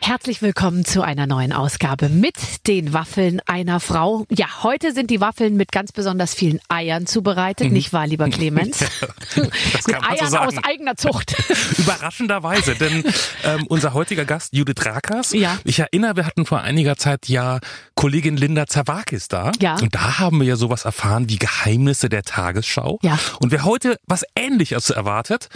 Herzlich willkommen zu einer neuen Ausgabe mit den Waffeln einer Frau. Ja, heute sind die Waffeln mit ganz besonders vielen Eiern zubereitet, mhm. nicht wahr, lieber Clemens? das kann mit Eiern so aus eigener Zucht. Überraschenderweise, denn ähm, unser heutiger Gast Judith Rakas, ja. ich erinnere, wir hatten vor einiger Zeit ja Kollegin Linda Zawakis da. Ja. Und da haben wir ja sowas erfahren wie Geheimnisse der Tagesschau. Ja. Und wer heute was Ähnliches erwartet,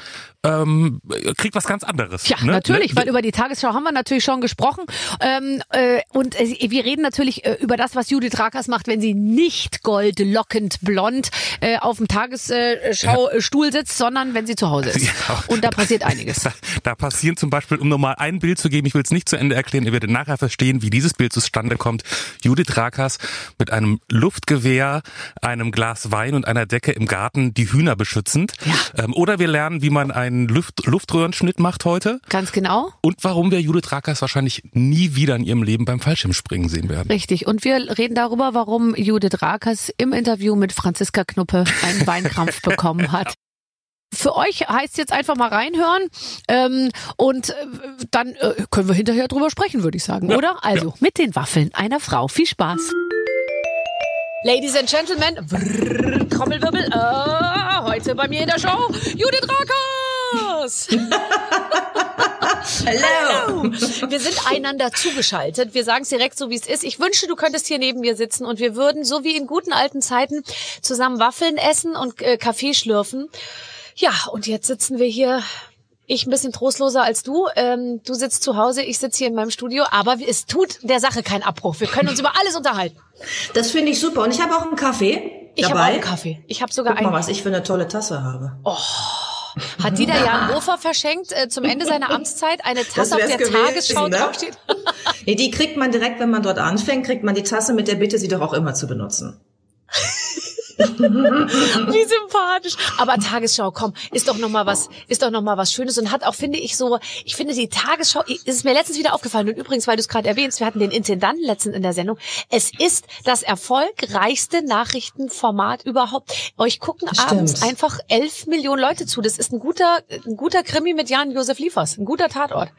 ähm, kriegt was ganz anderes. Ja, ne? natürlich, ne? weil über die Tagesschau haben wir natürlich schon gesprochen. Ähm, äh, und äh, wir reden natürlich äh, über das, was Judith Rakers macht, wenn sie nicht goldlockend blond äh, auf dem Tagesschaustuhl ja. sitzt, sondern wenn sie zu Hause ist. Ja. Und da passiert einiges. Da, da passieren zum Beispiel, um nochmal ein Bild zu geben, ich will es nicht zu Ende erklären, ihr werdet nachher verstehen, wie dieses Bild zustande kommt. Judith Rakers mit einem Luftgewehr, einem Glas Wein und einer Decke im Garten die Hühner beschützend. Ja. Ähm, oder wir lernen, wie man einen Luft, Luftröhrenschnitt macht heute. Ganz genau. Und warum wir Judith Rakers wahrscheinlich nie wieder in ihrem Leben beim Fallschirmspringen sehen werden. Richtig. Und wir reden darüber, warum Judith Rakers im Interview mit Franziska Knuppe einen Weinkrampf bekommen hat. Für euch heißt jetzt einfach mal reinhören ähm, und äh, dann äh, können wir hinterher drüber sprechen, würde ich sagen, Ja, oder? Also ja. mit den Waffeln einer Frau. Viel Spaß. Ladies and Gentlemen, brrr, Trommelwirbel, äh, heute bei mir in der Show Judith Rakers. Hallo. Wir sind einander zugeschaltet. Wir sagen es direkt so, wie es ist. Ich wünsche, du könntest hier neben mir sitzen und wir würden, so wie in guten alten Zeiten, zusammen Waffeln essen und äh, Kaffee schlürfen. Ja, und jetzt sitzen wir hier. Ich ein bisschen trostloser als du. Ähm, du sitzt zu Hause, ich sitze hier in meinem Studio. Aber es tut der Sache keinen Abbruch. Wir können uns über alles unterhalten. Das finde ich super. Und ich habe auch einen Kaffee Ich habe auch einen Kaffee. Ich habe sogar Guck mal, einen. was ich für eine tolle Tasse habe. Hat Dieter Jan Hofer verschenkt äh, zum Ende seiner Amtszeit eine Tasse, auf der gewesen, Tagesschau ne? draufsteht? Nee, die kriegt man direkt, wenn man dort anfängt, kriegt man die Tasse mit der Bitte, sie doch auch immer zu benutzen. Wie sympathisch. Aber Tagesschau, komm, ist doch noch mal was, ist doch noch mal was Schönes und hat auch, finde ich so, ich finde die Tagesschau, ist es mir letztens wieder aufgefallen und übrigens, weil du es gerade erwähnst, wir hatten den Intendanten letztens in der Sendung. Es ist das erfolgreichste Nachrichtenformat überhaupt. Euch gucken abends einfach elf Millionen Leute zu. Das ist ein guter, ein guter Krimi mit Jan-Josef Liefers, ein guter Tatort.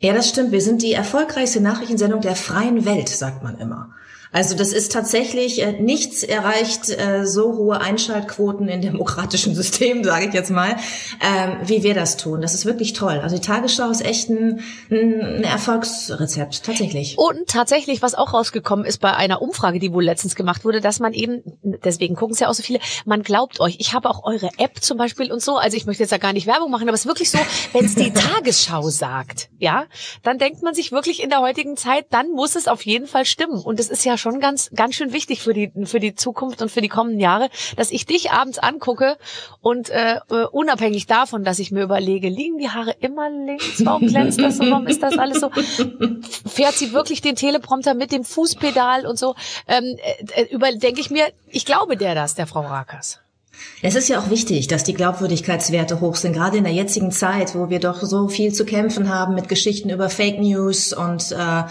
Ja, das stimmt. Wir sind die erfolgreichste Nachrichtensendung der freien Welt, sagt man immer. Also das ist tatsächlich, äh, nichts erreicht äh, so hohe Einschaltquoten in demokratischen Systemen, sage ich jetzt mal, ähm, wie wir das tun. Das ist wirklich toll. Also die Tagesschau ist echt ein, ein Erfolgsrezept, tatsächlich. Und tatsächlich, was auch rausgekommen ist bei einer Umfrage, die wohl letztens gemacht wurde, dass man eben, deswegen gucken es ja auch so viele, man glaubt euch. Ich habe auch eure App zum Beispiel und so, also ich möchte jetzt ja gar nicht Werbung machen, aber es ist wirklich so, wenn es die Tagesschau sagt, ja, dann denkt man sich wirklich in der heutigen Zeit, dann muss es auf jeden Fall stimmen. Und es ist ja schon ganz, ganz schön wichtig für die, für die Zukunft und für die kommenden Jahre, dass ich dich abends angucke und äh, äh, unabhängig davon, dass ich mir überlege, liegen die Haare immer links, warum glänzt das so, warum ist das alles so? fährt sie wirklich den Teleprompter mit dem Fußpedal und so, ähm, äh, überdenke ich mir, ich glaube der das, der Frau Rakers. Es ist ja auch wichtig, dass die Glaubwürdigkeitswerte hoch sind, gerade in der jetzigen Zeit, wo wir doch so viel zu kämpfen haben mit Geschichten über Fake News und äh,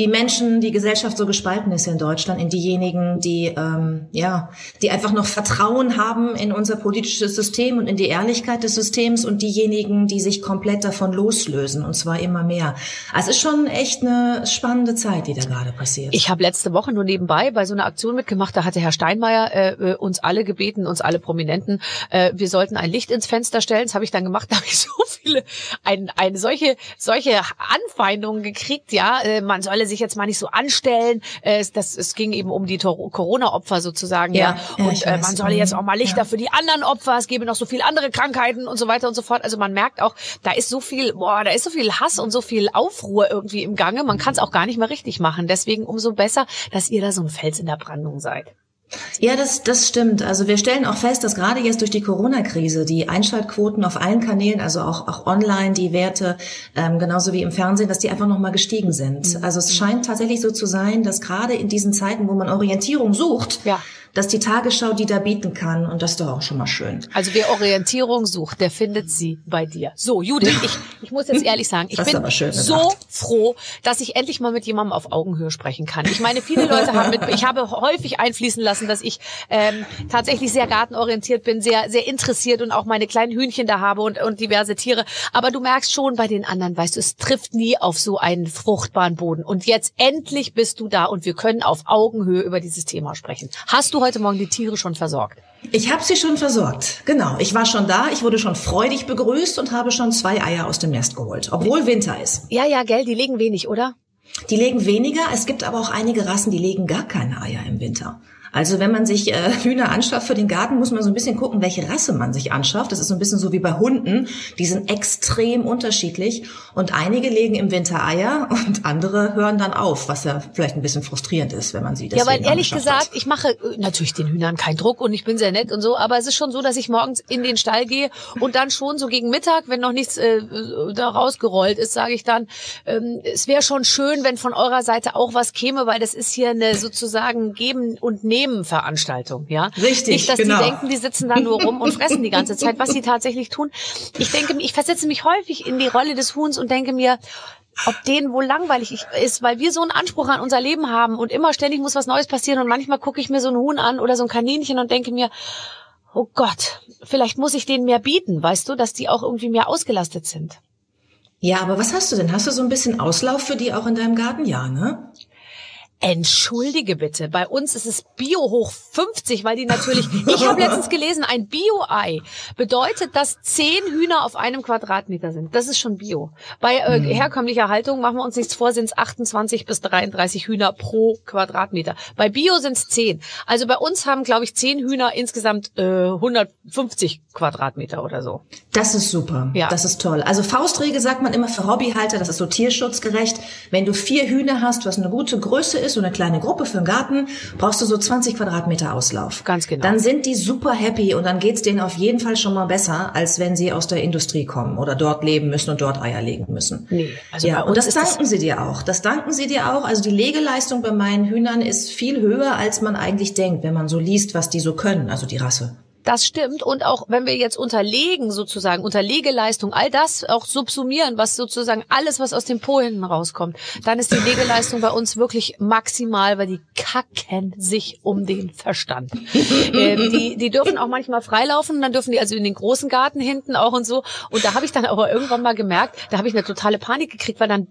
die Menschen, die Gesellschaft so gespalten ist in Deutschland, in diejenigen, die ähm, ja, die einfach noch Vertrauen haben in unser politisches System und in die Ehrlichkeit des Systems und diejenigen, die sich komplett davon loslösen und zwar immer mehr. Also es ist schon echt eine spannende Zeit, die da gerade passiert. Ich habe letzte Woche nur nebenbei bei so einer Aktion mitgemacht, da hatte Herr Steinmeier äh, uns alle gebeten, uns alle Prominenten, äh, wir sollten ein Licht ins Fenster stellen. Das habe ich dann gemacht, da habe ich so viele, ein, eine solche, solche Anfeindungen gekriegt, ja, äh, man solle sich jetzt mal nicht so anstellen. Äh, es- das, es ging eben um die Corona-Opfer sozusagen, ja. Ja, Und äh, man solle jetzt auch mal Lichter Ja. für die anderen Opfer, es gäbe noch so viele andere Krankheiten und so weiter und so fort. Also man merkt auch, da ist so viel, boah, da ist so viel Hass und so viel Aufruhr irgendwie im Gange. Man kann es auch gar nicht mehr richtig machen. Deswegen umso besser, dass ihr da so ein Fels in der Brandung seid. Ja, das, das stimmt. Also wir stellen auch fest, dass gerade jetzt durch die Corona-Krise die Einschaltquoten auf allen Kanälen, also auch, auch online, die Werte, ähm, genauso wie im Fernsehen, dass die einfach nochmal gestiegen sind. Also es scheint tatsächlich so zu sein, dass gerade in diesen Zeiten, wo man Orientierung sucht, Ja. Dass die Tagesschau die da bieten kann und das ist doch auch schon mal schön. Also wer Orientierung sucht, der findet sie bei dir. So, Judith, ich, ich muss jetzt ehrlich sagen, ich Das bin so gesagt. froh, dass ich endlich mal mit jemandem auf Augenhöhe sprechen kann. Ich meine, viele Leute haben mit, ich habe häufig einfließen lassen, dass ich ähm, tatsächlich sehr gartenorientiert bin, sehr sehr interessiert und auch meine kleinen Hühnchen da habe und und diverse Tiere. Aber du merkst schon bei den anderen, weißt du, es trifft nie auf so einen fruchtbaren Boden. Und jetzt endlich bist du da und wir können auf Augenhöhe über dieses Thema sprechen. Hast du heute Morgen die Tiere schon versorgt? Ich habe sie schon versorgt. Genau. Ich war schon da, ich wurde schon freudig begrüßt und habe schon zwei Eier aus dem Nest geholt, obwohl Winter ist. Ja, ja, gell, die legen wenig, oder? Die legen weniger, es gibt aber auch einige Rassen, die legen gar keine Eier im Winter. Also wenn man sich äh, Hühner anschafft für den Garten, muss man so ein bisschen gucken, welche Rasse man sich anschafft. Das ist so ein bisschen so wie bei Hunden. Die sind extrem unterschiedlich und einige legen im Winter Eier und andere hören dann auf, was ja vielleicht ein bisschen frustrierend ist, wenn man sie deswegen Ja, weil ehrlich gesagt, ich mache äh, natürlich den Hühnern keinen Druck und ich bin sehr nett und so, aber es ist schon so, dass ich morgens in den Stall gehe und dann schon so gegen Mittag, wenn noch nichts äh, da rausgerollt ist, sage ich dann, ähm, es wäre schon schön, wenn von eurer Seite auch was käme, weil das ist hier eine sozusagen Geben und Nehmen Veranstaltung, ja? Richtig, Nicht, dass genau. die denken, die sitzen da nur rum und fressen die ganze Zeit, was sie tatsächlich tun. Ich denke, ich versetze mich häufig in die Rolle des Huhns und denke mir, ob denen wohl langweilig ist, weil wir so einen Anspruch an unser Leben haben und immer ständig muss was Neues passieren und manchmal gucke ich mir so einen Huhn an oder so ein Kaninchen und denke mir, oh Gott, vielleicht muss ich denen mehr bieten, weißt du, dass die auch irgendwie mehr ausgelastet sind. Ja, aber was hast du denn? Hast du so ein bisschen Auslauf für die auch in deinem Garten? Ja, ne? Entschuldige bitte, bei uns ist es Bio hoch 50, weil die natürlich, ich habe letztens gelesen, ein Bio-Ei bedeutet, dass zehn Hühner auf einem Quadratmeter sind. Das ist schon Bio. Bei äh, herkömmlicher Haltung, machen wir uns nichts vor, sind es 28 bis 33 Hühner pro Quadratmeter. Bei Bio sind es 10. Also bei uns haben, glaube ich, zehn Hühner insgesamt äh, 150 Quadratmeter oder so. Das ist super. Ja. Das ist toll. Also Faustregel sagt man immer für Hobbyhalter, das ist so tierschutzgerecht. Wenn du vier Hühner hast, was eine gute Größe ist, so eine kleine Gruppe für einen Garten, brauchst du so 20 Quadratmeter Auslauf. Ganz genau. Dann sind die super happy und dann geht's denen auf jeden Fall schon mal besser, als wenn sie aus der Industrie kommen oder dort leben müssen und dort Eier legen müssen. Nee, also ja, und das ist das- danken sie dir auch. Das danken sie dir auch. Also die Legeleistung bei meinen Hühnern ist viel höher, als man eigentlich denkt, wenn man so liest, was die so können, also die Rasse. Das stimmt. Und auch wenn wir jetzt unterlegen, sozusagen, Unterlegeleistung, all das auch subsumieren, was sozusagen alles, was aus dem Po hinten rauskommt, dann ist die Legeleistung bei uns wirklich maximal, weil die kacken sich um den Verstand. ähm, die, die dürfen auch manchmal freilaufen, dann dürfen die also in den großen Garten hinten auch und so. Und da habe ich dann aber irgendwann mal gemerkt, da habe ich eine totale Panik gekriegt, weil dann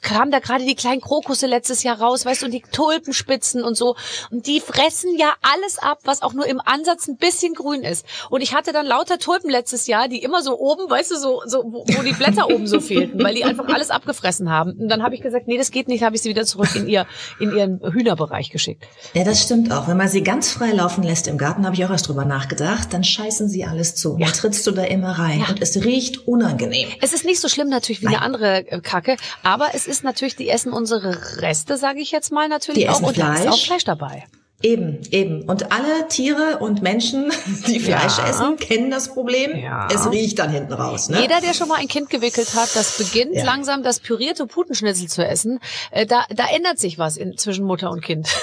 kamen da gerade die kleinen Krokusse letztes Jahr raus, weißt du, und die Tulpenspitzen und so. Und die fressen ja alles ab, was auch nur im Ansatz ein bisschen grün ist. Und ich hatte dann lauter Tulpen letztes Jahr, die immer so oben, weißt du, so, so wo, wo die Blätter oben so fehlten, weil die einfach alles abgefressen haben. Und dann habe ich gesagt, nee, das geht nicht, habe ich sie wieder zurück in ihr in ihren Hühnerbereich geschickt. Ja, das stimmt auch. Wenn man sie ganz frei laufen lässt im Garten, habe ich auch erst drüber nachgedacht, dann scheißen sie alles zu. Dann trittst du da immer rein Ja. und es riecht unangenehm. Es ist nicht so schlimm natürlich wie eine andere äh, Kacke, aber es ist natürlich, die essen unsere Reste, sage ich jetzt mal natürlich Die auch. und da ist Fleisch. auch Fleisch dabei. Eben, eben. Und alle Tiere und Menschen, die Fleisch Ja. essen, kennen das Problem. Ja. Es riecht dann hinten raus. Ne? Jeder, der schon mal ein Kind gewickelt hat, das beginnt Ja. langsam das pürierte Putenschnitzel zu essen. Äh, da, da ändert sich was in, zwischen Mutter und Kind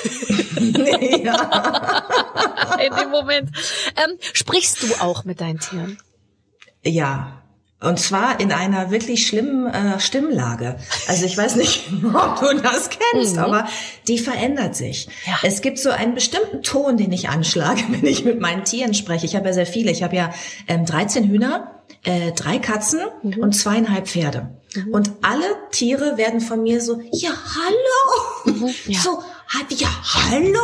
ja. in dem Moment. Ähm, sprichst du auch mit deinen Tieren? ja. Und zwar in einer wirklich schlimmen äh, Stimmlage. Also ich weiß nicht, ob du das kennst, Mhm. aber die verändert sich. Ja. Es gibt so einen bestimmten Ton, den ich anschlage, wenn ich mit meinen Tieren spreche. Ich habe ja sehr viele. Ich habe ja ähm, 13 Hühner, äh, drei Katzen Mhm. und zweieinhalb Pferde. Und alle Tiere werden von mir so, ja, hallo. Mhm. ja. Mhm. So, hab- ja, hallo.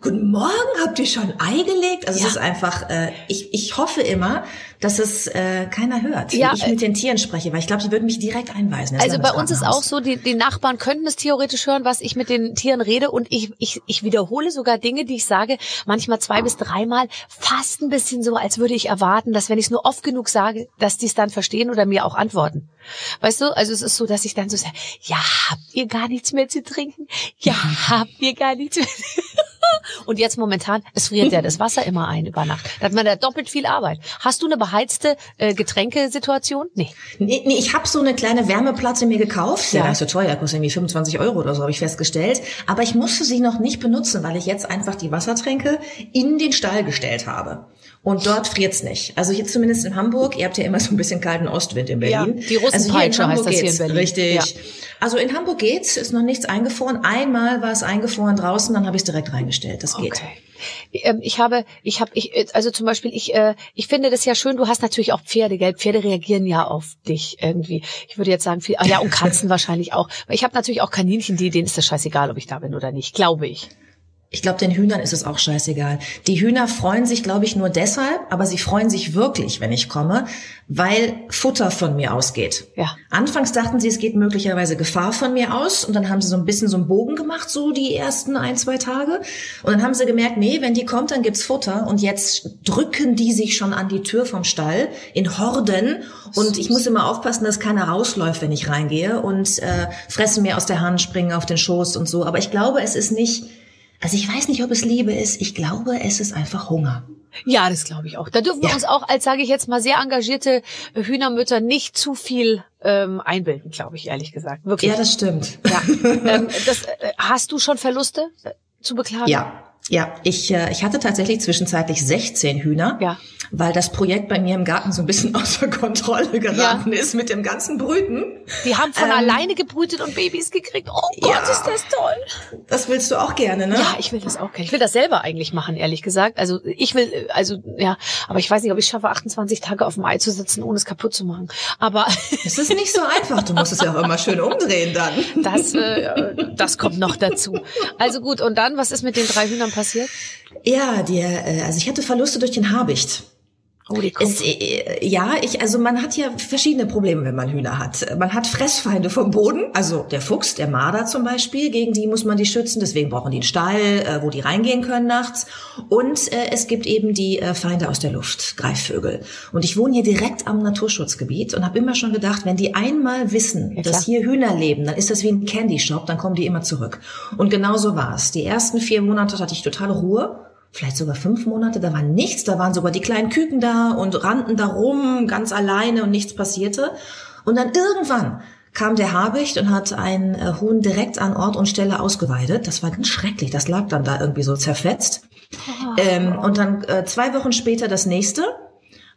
Guten Morgen, habt ihr schon Ei gelegt? Also Ja. es ist einfach, äh, ich, ich hoffe immer, dass es äh, keiner hört, Ja, wie ich mit den Tieren spreche, weil ich glaube, die würden mich direkt einweisen. Also bei uns ist auch so, die, die Nachbarn könnten es theoretisch hören, was ich mit den Tieren rede und ich, ich, ich wiederhole sogar Dinge, die ich sage, manchmal zwei bis dreimal, fast ein bisschen so, als würde ich erwarten, dass wenn ich es nur oft genug sage, dass die es dann verstehen oder mir auch antworten. Weißt du, also es ist so, dass ich dann so sage, ja, habt ihr gar nichts mehr zu trinken? Ja, habt ihr gar nichts mehr? Und jetzt momentan, es friert ja das Wasser immer ein über Nacht. Da hat man da doppelt viel Arbeit. Hast du eine beheizte äh, Getränkesituation? Nee. Nee, nee ich habe so eine kleine Wärmeplatte mir gekauft. Ja, ja. ist so teuer, kostet irgendwie 25 Euro oder so, habe ich festgestellt. Aber ich musste sie noch nicht benutzen, weil ich jetzt einfach die Wassertränke in den Stall gestellt habe. Und dort friert's nicht. Also hier zumindest in Hamburg, ihr habt ja immer so ein bisschen kalten Ostwind in Berlin. Ja, die Russenpeitsche also heißt das hier in Berlin. Richtig. Ja. Also in Hamburg geht's, ist noch nichts eingefroren. Einmal war es eingefroren draußen, dann habe ich es direkt reingestellt. Das geht. Okay. Ähm, ich habe, ich habe, ich, also zum Beispiel, ich, äh, ich finde das ja schön. Du hast natürlich auch Pferde, gell? Pferde reagieren ja auf dich irgendwie. Ich würde jetzt sagen, viel, ah ja, und Katzen wahrscheinlich auch. Ich habe natürlich auch Kaninchen, die, denen ist das scheißegal, ob ich da bin oder nicht, glaube ich. Ich glaube, den Hühnern ist es auch scheißegal. Die Hühner freuen sich, glaube ich, nur deshalb, aber sie freuen sich wirklich, wenn ich komme, weil Futter von mir ausgeht. Ja. Anfangs dachten sie, es geht möglicherweise Gefahr von mir aus und dann haben sie so ein bisschen so einen Bogen gemacht, so die ersten ein, zwei Tage. Und dann haben sie gemerkt, nee, wenn die kommt, dann gibt's Futter und jetzt drücken die sich schon an die Tür vom Stall in Horden und ich muss immer aufpassen, dass keiner rausläuft, wenn ich reingehe und äh, fressen mir aus der Hand, springen auf den Schoß und so. Aber ich glaube, es ist nicht also ich weiß nicht, ob es Liebe ist. Ich glaube, es ist einfach Hunger. Ja, das glaube ich auch. Da dürfen wir uns auch als, sage ich jetzt mal, sehr engagierte Hühnermütter nicht zu viel ähm, einbilden, glaube ich, ehrlich gesagt. Wirklich. Ja, das stimmt. Ja. ähm, das, äh, hast du schon Verluste äh, zu beklagen? Ja, ja, ich, äh, ich hatte tatsächlich zwischenzeitlich 16 Hühner, ja. weil das Projekt bei mir im Garten so ein bisschen außer Kontrolle geraten ja. ist mit dem ganzen Brüten. Die haben von ähm, alleine gebrütet und Babys gekriegt. Oh Gott, ja, ist das toll. Das willst du auch gerne, ne? Ja, ich will das auch gerne. Ich will das selber eigentlich machen, ehrlich gesagt. Also ich will, also ja, aber ich weiß nicht, ob ich schaffe, 28 Tage auf dem Ei zu sitzen, ohne es kaputt zu machen. Aber es ist nicht so einfach. Du musst es ja auch immer schön umdrehen dann. Das, äh, das kommt noch dazu. Also gut, und dann, was ist mit den drei Hühnern passiert? Ja, die, äh, also ich hatte Verluste durch den Habicht. Oh. Es, äh, ja, ich, also man hat ja verschiedene Probleme, wenn man Hühner hat. Man hat Fressfeinde vom Boden, also der Fuchs, der Marder zum Beispiel, gegen die muss man die schützen, deswegen brauchen die einen Stall, äh, wo die reingehen können nachts. Und äh, es gibt eben die äh, Feinde aus der Luft, Greifvögel. Und ich wohne hier direkt am Naturschutzgebiet und habe immer schon gedacht, wenn die einmal wissen, ja, dass hier Hühner leben, dann ist das wie ein Candy Shop, dann kommen die immer zurück. Und genau so war es. Die ersten vier Monate hatte ich totale Ruhe vielleicht sogar fünf Monate, da war nichts, da waren sogar die kleinen Küken da und rannten da rum, ganz alleine und nichts passierte. Und dann irgendwann kam der Habicht und hat einen äh, Huhn direkt an Ort und Stelle ausgeweidet. Das war ganz schrecklich, das lag dann da irgendwie so zerfetzt. Oh. Ähm, und dann äh, zwei Wochen später das nächste.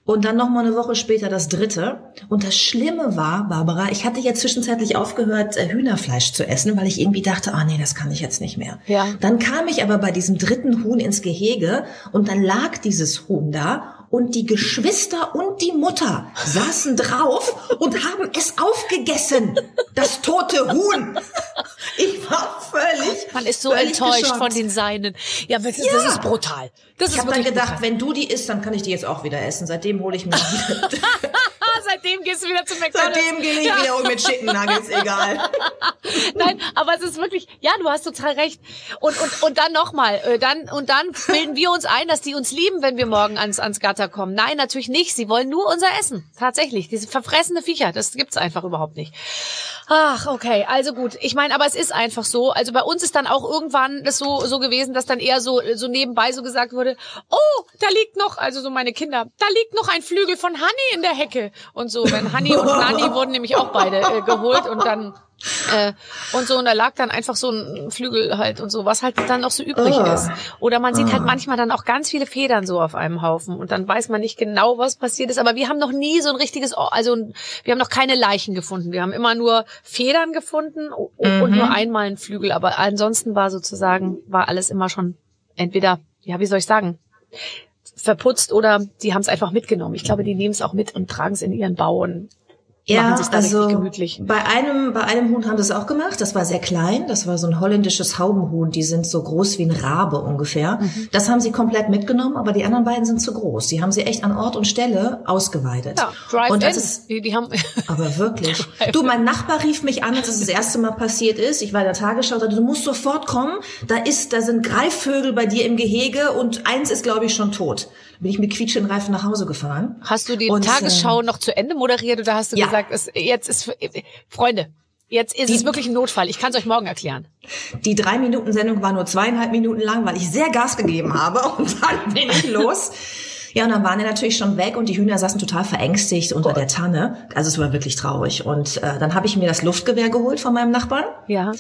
Und dann noch mal eine Woche später das dritte. Und das Schlimme war, Barbara, ich hatte ja zwischenzeitlich aufgehört, äh, Hühnerfleisch zu essen, weil ich irgendwie dachte, ah nee, das kann ich jetzt nicht mehr. Ja. Dann kam ich aber bei diesem dritten Huhn ins Gehege und dann lag dieses Huhn da und die Geschwister und die Mutter saßen drauf und haben es aufgegessen. Das tote Huhn. Ich war völlig. Man ist so enttäuscht geschockt. von den Seinen. Ja, das, ja. das ist brutal. Das ich habe dann gedacht, brutal. wenn du die isst, dann kann ich die jetzt auch wieder essen. Seitdem hole ich mir die. Seitdem gehst du wieder zum McDonald's. Seitdem gehe ich ja. wieder mit Chicken Nuggets, egal. Nein, aber es ist wirklich, ja, du hast total recht. Und, und, und dann nochmal, äh, dann, und dann bilden wir uns ein, dass die uns lieben, wenn wir morgen ans, ans Gatter kommen. Nein, natürlich nicht. Sie wollen nur unser Essen. Tatsächlich. Diese verfressene Viecher, das gibt's einfach überhaupt nicht. Ach, okay, also gut. Ich meine, aber es ist einfach so. Also bei uns ist dann auch irgendwann das so, so gewesen, dass dann eher so, so nebenbei so gesagt wurde, oh, da liegt noch, also so meine Kinder, da liegt noch ein Flügel von Honey in der Hecke. Und so, wenn Honey und Nani wurden nämlich auch beide äh, geholt und dann äh, und so, und da lag dann einfach so ein Flügel halt und so, was halt dann noch so übrig oh. ist. Oder man sieht halt ah. manchmal dann auch ganz viele Federn so auf einem Haufen und dann weiß man nicht genau, was passiert ist. Aber wir haben noch nie so ein richtiges, also wir haben noch keine Leichen gefunden. Wir haben immer nur Federn gefunden und, mhm. nur einmal einen Flügel. Aber ansonsten war sozusagen, war alles immer schon entweder, ja, wie soll ich sagen, verputzt oder die haben es einfach mitgenommen. Ich glaube, die nehmen es auch mit und tragen es in ihren Bauen ja, also bei einem bei einem Huhn haben sie es auch gemacht. Das war sehr klein. Das war so ein holländisches Haubenhuhn. Die sind so groß wie ein Rabe ungefähr. Mhm. Das haben sie komplett mitgenommen, aber die anderen beiden sind zu groß. Die haben sie echt an Ort und Stelle ausgeweitet. Ja, Drive und das in. ist die, die haben aber wirklich. du, mein Nachbar rief mich an, als es das erste Mal passiert ist. Ich war in der Tagesschau. Du musst sofort kommen. Da ist, da sind Greifvögel bei dir im Gehege und eins ist glaube ich schon tot bin ich mit quietschenden Reifen nach Hause gefahren. Hast du die und, Tagesschau äh, noch zu Ende moderiert oder hast du ja. Gesagt, es, jetzt ist Freunde, Jetzt ist es wirklich ein Notfall. Ich kann es euch morgen erklären. Die drei Minuten Sendung war nur zweieinhalb Minuten lang, weil ich sehr Gas gegeben habe und dann bin ich los. Ja, und dann waren die natürlich schon weg und die Hühner saßen total verängstigt unter der Tanne. Also es war wirklich traurig. Und äh, dann habe ich mir das Luftgewehr geholt von meinem Nachbarn Ja.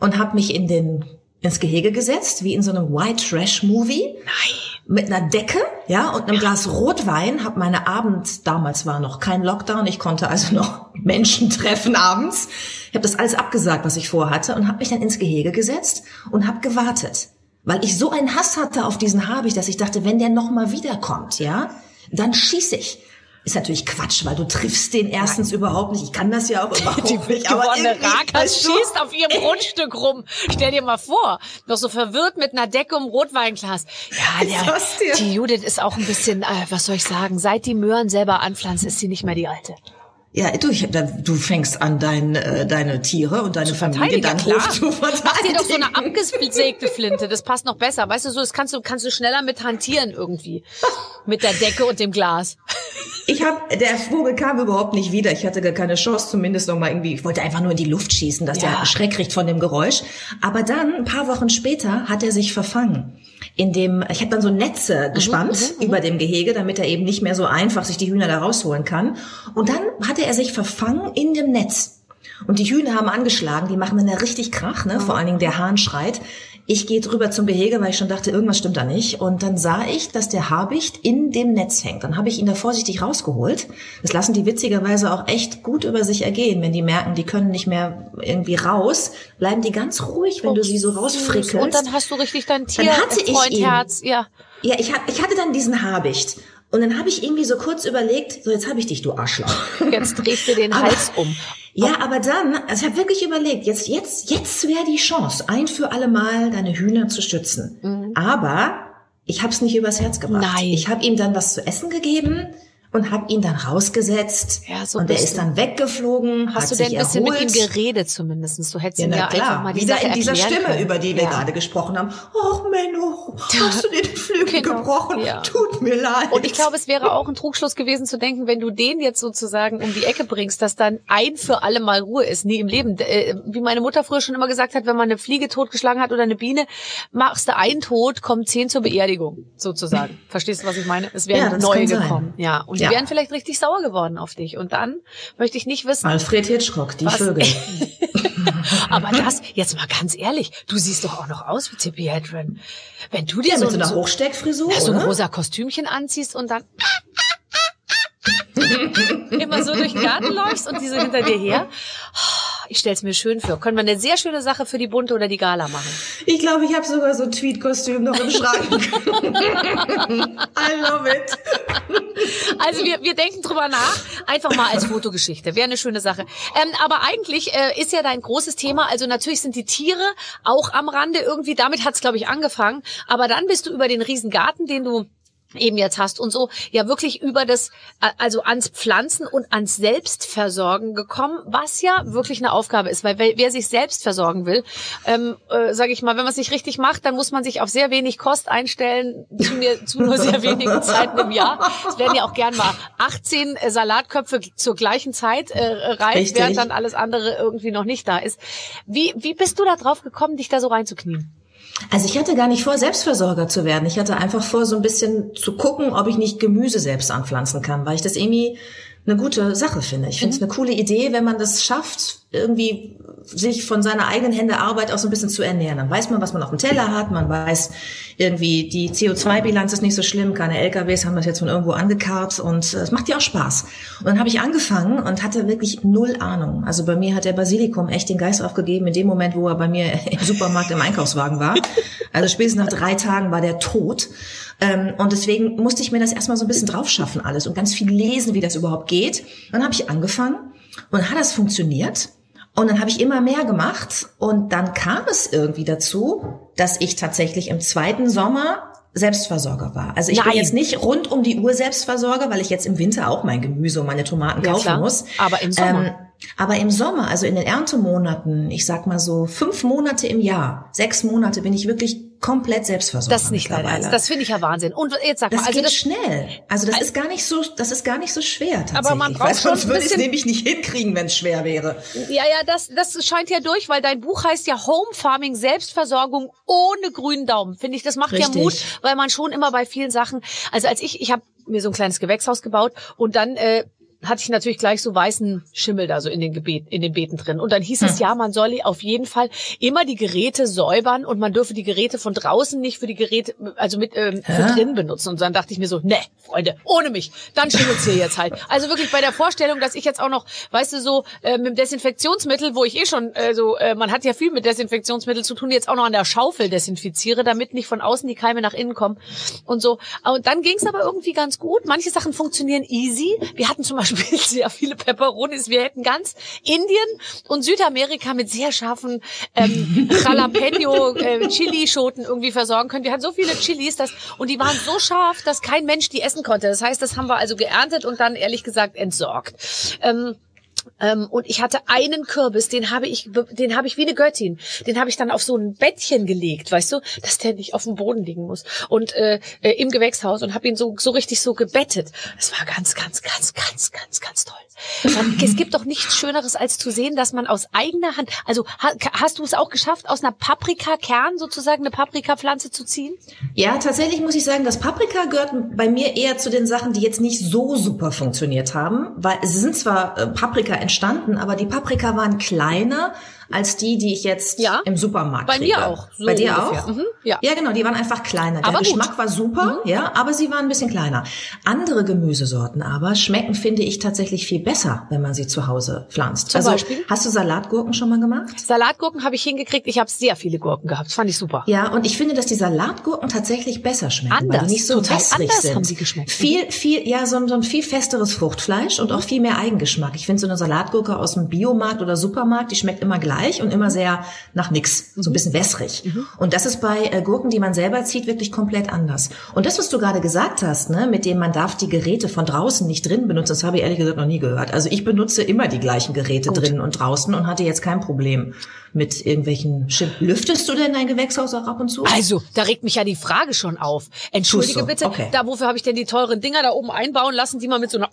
und habe mich in den ins Gehege gesetzt, wie in so einem White Trash Movie. Nein. Mit einer Decke, ja, und einem Glas Rotwein, habe meine Abend, damals war noch kein Lockdown, ich konnte also noch Menschen treffen abends. Ich habe das alles abgesagt, was ich vorhatte und habe mich dann ins Gehege gesetzt und habe gewartet. Weil ich so einen Hass hatte auf diesen Habicht, dass ich dachte, wenn der nochmal wiederkommt, ja, dann schieß ich. Ist natürlich Quatsch, weil du triffst den erstens überhaupt nicht. Ich kann das ja auch überhaupt nicht. Aber Rakas schießt auf ihrem Grundstück rum. Stell dir mal vor, noch so verwirrt mit einer Decke um Rotweinglas. Ja, der, die Judith ist auch ein bisschen, äh, was soll ich sagen, seit die Möhren selber anpflanzt, ist sie nicht mehr die alte. Ja, du, ich, du fängst an, dein, äh, deine Tiere und deine Familie, Verteidigen, dein klar. Hof zu Mach dir doch so verteidigen. eine abgesägte Flinte, das passt noch besser. Weißt du, so das kannst du kannst du schneller mit hantieren irgendwie mit der Decke und dem Glas. Ich habe, der Vogel kam überhaupt nicht wieder. Ich hatte gar keine Chance, zumindest noch mal irgendwie. Ich wollte einfach nur in die Luft schießen, dass Ja. der Schreck kriegt von dem Geräusch. Aber dann, ein paar Wochen später, hat er sich verfangen. In dem, ich habe dann so Netze gespannt über dem Gehege, damit er eben nicht mehr so einfach sich die Hühner da rausholen kann. Und dann hatte er sich verfangen in dem Netz. Und die Hühner haben angeschlagen, die machen dann ja richtig Krach, ne? Vor allen Dingen der Hahn schreit. Ich gehe drüber zum Gehege, weil ich schon dachte, irgendwas stimmt da nicht. Und dann sah ich, dass der Habicht in dem Netz hängt. Dann habe ich ihn da vorsichtig rausgeholt. Das lassen die witzigerweise auch echt gut über sich ergehen. Wenn die merken, die können nicht mehr irgendwie raus, bleiben die ganz ruhig, wenn du sie so rausfrickelst. Und dann hast du richtig dein Tier, Dann hatte ich ihn. Freundherz, ja. Ja, ich, ich hatte dann diesen Habicht. Und dann habe ich irgendwie so kurz überlegt, so jetzt habe ich dich, du Arschloch. Jetzt drehst du den Aber- Hals um. Ja, aber dann, also ich habe wirklich überlegt, jetzt, jetzt, jetzt wäre die Chance, ein für alle Mal deine Hühner zu stützen. Aber ich habe es nicht übers Herz gebracht. Mhm. Nein. Ich habe ihm dann was zu essen gegeben und habe ihn dann rausgesetzt. Ja, so und er ist du. dann weggeflogen, Hast hat du denn ein bisschen erholt. mit ihm geredet zumindest? Du hättest Ja, ihm ja na einfach klar. mal die Wieder Sache in dieser Stimme, können. über die wir Ja. gerade gesprochen haben. Och, Menno, hast du dir den Flügel Genau, gebrochen? ja. Tut mir leid. Und ich glaube, es wäre auch ein Trugschluss gewesen zu denken, wenn du den jetzt sozusagen um die Ecke bringst, dass dann ein für alle Mal Ruhe ist, nie im Leben. Äh, Wie meine Mutter früher schon immer gesagt hat, wenn man eine Fliege totgeschlagen hat oder eine Biene, machst du einen tot, kommen zehn zur Beerdigung, sozusagen. Verstehst du, was ich meine? Es Ja, wären das neue kann sein. gekommen. Ja. Und Ja. die wären vielleicht richtig sauer geworden auf dich. Und dann möchte ich nicht wissen, Alfred Hitchcock, die Was? Vögel. aber das, jetzt mal ganz ehrlich, du siehst doch auch noch aus wie Tippi Hedren. Wenn du dir Ja, so, mit so einer Hochsteckfrisur, so ein rosa Kostümchen anziehst und dann immer so durch den Garten läufst und die so hinter dir her. Ich stell's mir schön vor. Können wir eine sehr schöne Sache für die Bunte oder die Gala machen. Ich glaube, ich habe sogar so ein Tweed-Kostüm noch im Schrank. I love it. Also wir, wir denken drüber nach. Einfach mal als Fotogeschichte. Wäre eine schöne Sache. Ähm, aber eigentlich äh, ist ja dein großes Thema, also natürlich sind die Tiere auch am Rande irgendwie. Damit hat's glaube ich, angefangen. Aber dann bist du über den riesen Garten, den du eben jetzt hast und so, ja wirklich über das, also ans Pflanzen und ans Selbstversorgen gekommen, was ja wirklich eine Aufgabe ist, weil wer, wer sich selbst versorgen will, ähm, äh, sage ich mal, wenn man es nicht richtig macht, dann muss man sich auf sehr wenig Kost einstellen, zu, mir, zu nur sehr wenigen Zeiten im Jahr. Es werden ja auch gern mal 18 äh, Salatköpfe zur gleichen Zeit äh, reif, Richtig. während dann alles andere irgendwie noch nicht da ist. Wie, wie bist du da drauf gekommen, dich da so reinzuknien? Also ich hatte gar nicht vor, Selbstversorger zu werden. Ich hatte einfach vor, so ein bisschen zu gucken, ob ich nicht Gemüse selbst anpflanzen kann, weil ich das irgendwie eine gute Sache finde. Ich finde es eine coole Idee, wenn man das schafft, irgendwie sich von seiner eigenen Hände Arbeit auch so ein bisschen zu ernähren. Dann weiß man, was man auf dem Teller hat. Man weiß irgendwie, die CO2-Bilanz ist nicht so schlimm. Keine LKWs haben das jetzt von irgendwo angekarrt und äh, es macht ja auch Spaß. Und dann habe ich angefangen und hatte wirklich null Ahnung. Also bei mir hat der Basilikum echt den Geist aufgegeben in dem Moment, wo er bei mir im Supermarkt im Einkaufswagen war. Also spätestens nach drei Tagen war der tot. Ähm, und deswegen musste ich mir das erstmal so ein bisschen drauf schaffen alles und ganz viel lesen, wie das überhaupt geht. Dann habe ich angefangen und dann hat das funktioniert. Und dann habe ich immer mehr gemacht und dann kam es irgendwie dazu, dass ich tatsächlich im zweiten Sommer Selbstversorger war. Also ich Nein. bin jetzt nicht rund um die Uhr Selbstversorger, weil ich jetzt im Winter auch mein Gemüse und meine Tomaten Ja, kaufen klar. muss. Aber im Sommer. Ähm, aber im Sommer, also in den Erntemonaten, ich sag mal so fünf Monate im Jahr, sechs Monate bin ich wirklich komplett Selbstversorger. Das ist nicht Ernst. Das finde ich ja Wahnsinn. Und jetzt sag das mal, also geht das, schnell. Also das ist gar nicht so, das ist gar nicht so schwer tatsächlich. Aber man braucht Weil sonst würde ich es nämlich nicht hinkriegen, wenn es schwer wäre. Ja, ja, das, das scheint ja durch, weil dein Buch heißt ja Home Farming, Selbstversorgung ohne grünen Daumen. Finde ich, das macht Richtig. ja Mut, weil man schon immer bei vielen Sachen, also als ich, ich habe mir so ein kleines Gewächshaus gebaut und dann äh, hatte ich natürlich gleich so weißen Schimmel da so in den Gebet, in den Beeten drin. Und dann hieß Hm. es ja, man solle auf jeden Fall immer die Geräte säubern und man dürfe die Geräte von draußen nicht für die Geräte, also mit ähm, für drin benutzen. Und dann dachte ich mir so, ne, Freunde, ohne mich, dann schimmelt's hier jetzt halt. Also wirklich bei der Vorstellung, dass ich jetzt auch noch, weißt du, so äh, mit dem Desinfektionsmittel, wo ich eh schon, äh, so, äh, man hat ja viel mit Desinfektionsmittel zu tun, jetzt auch noch an der Schaufel desinfiziere, damit nicht von außen die Keime nach innen kommen und so. Und dann ging's aber irgendwie ganz gut. Manche Sachen funktionieren easy. Wir hatten zum Beispiel sehr viele Peperonis. Wir hätten ganz Indien und Südamerika mit sehr scharfen ähm, Jalapeno äh, Chili-Schoten irgendwie versorgen können. Wir hatten so viele Chilis, dass, und die waren so scharf, dass kein Mensch die essen konnte. Das heißt, das haben wir also geerntet und dann ehrlich gesagt entsorgt. Ähm, und ich hatte einen Kürbis, den habe ich, den habe ich wie eine Göttin. Den habe ich dann auf so ein Bettchen gelegt, weißt du, dass der nicht auf dem Boden liegen muss. Und äh, äh, im Gewächshaus und habe ihn so so richtig so gebettet. Das war ganz, ganz, ganz, ganz, ganz, ganz toll. Und es gibt doch nichts Schöneres, als zu sehen, dass man aus eigener Hand, also ha, hast du es auch geschafft, aus einer Paprikakern sozusagen eine Paprikapflanze zu ziehen? Ja, tatsächlich muss ich sagen, das Paprika gehört bei mir eher zu den Sachen, die jetzt nicht so super funktioniert haben, weil es sind zwar äh, Paprika entstanden, aber die Paprika waren kleiner als die, die ich jetzt Ja. im Supermarkt Bei kriege. mir auch, so bei dir ungefähr. auch? Mhm, ja. ja, genau, die waren einfach kleiner. Der Aber gut. Mhm. Geschmack war super, ja, aber sie waren ein bisschen kleiner. Andere Gemüsesorten aber schmecken, finde ich, tatsächlich viel besser, wenn man sie zu Hause pflanzt. Zum also, Beispiel? hast du Salatgurken schon mal gemacht? Salatgurken habe ich hingekriegt. Ich habe sehr viele Gurken gehabt. Das fand ich super. Ja, und ich finde, dass die Salatgurken tatsächlich besser schmecken, weil Anders, die nicht so total anders sind. haben sie geschmeckt. Viel, viel, ja, so so ein viel festeres Fruchtfleisch und auch viel mehr Eigengeschmack. Ich finde so eine Salatgurke aus dem Biomarkt oder Supermarkt, die schmeckt immer gleich und immer sehr nach nix, so ein bisschen wässrig. Und das ist bei äh, Gurken, die man selber zieht, wirklich komplett anders. Und das, was du gerade gesagt hast, ne, mit dem man darf die Geräte von draußen nicht drin benutzen, das habe ich ehrlich gesagt noch nie gehört. Also ich benutze immer die gleichen Geräte drinnen und draußen und hatte jetzt kein Problem mit irgendwelchen Schimm. Lüftest du denn dein Gewächshaus auch ab und zu? Also, da regt mich ja die Frage schon auf. Entschuldige du? bitte, Okay. da wofür habe ich denn die teuren Dinger da oben einbauen lassen, die man mit so einer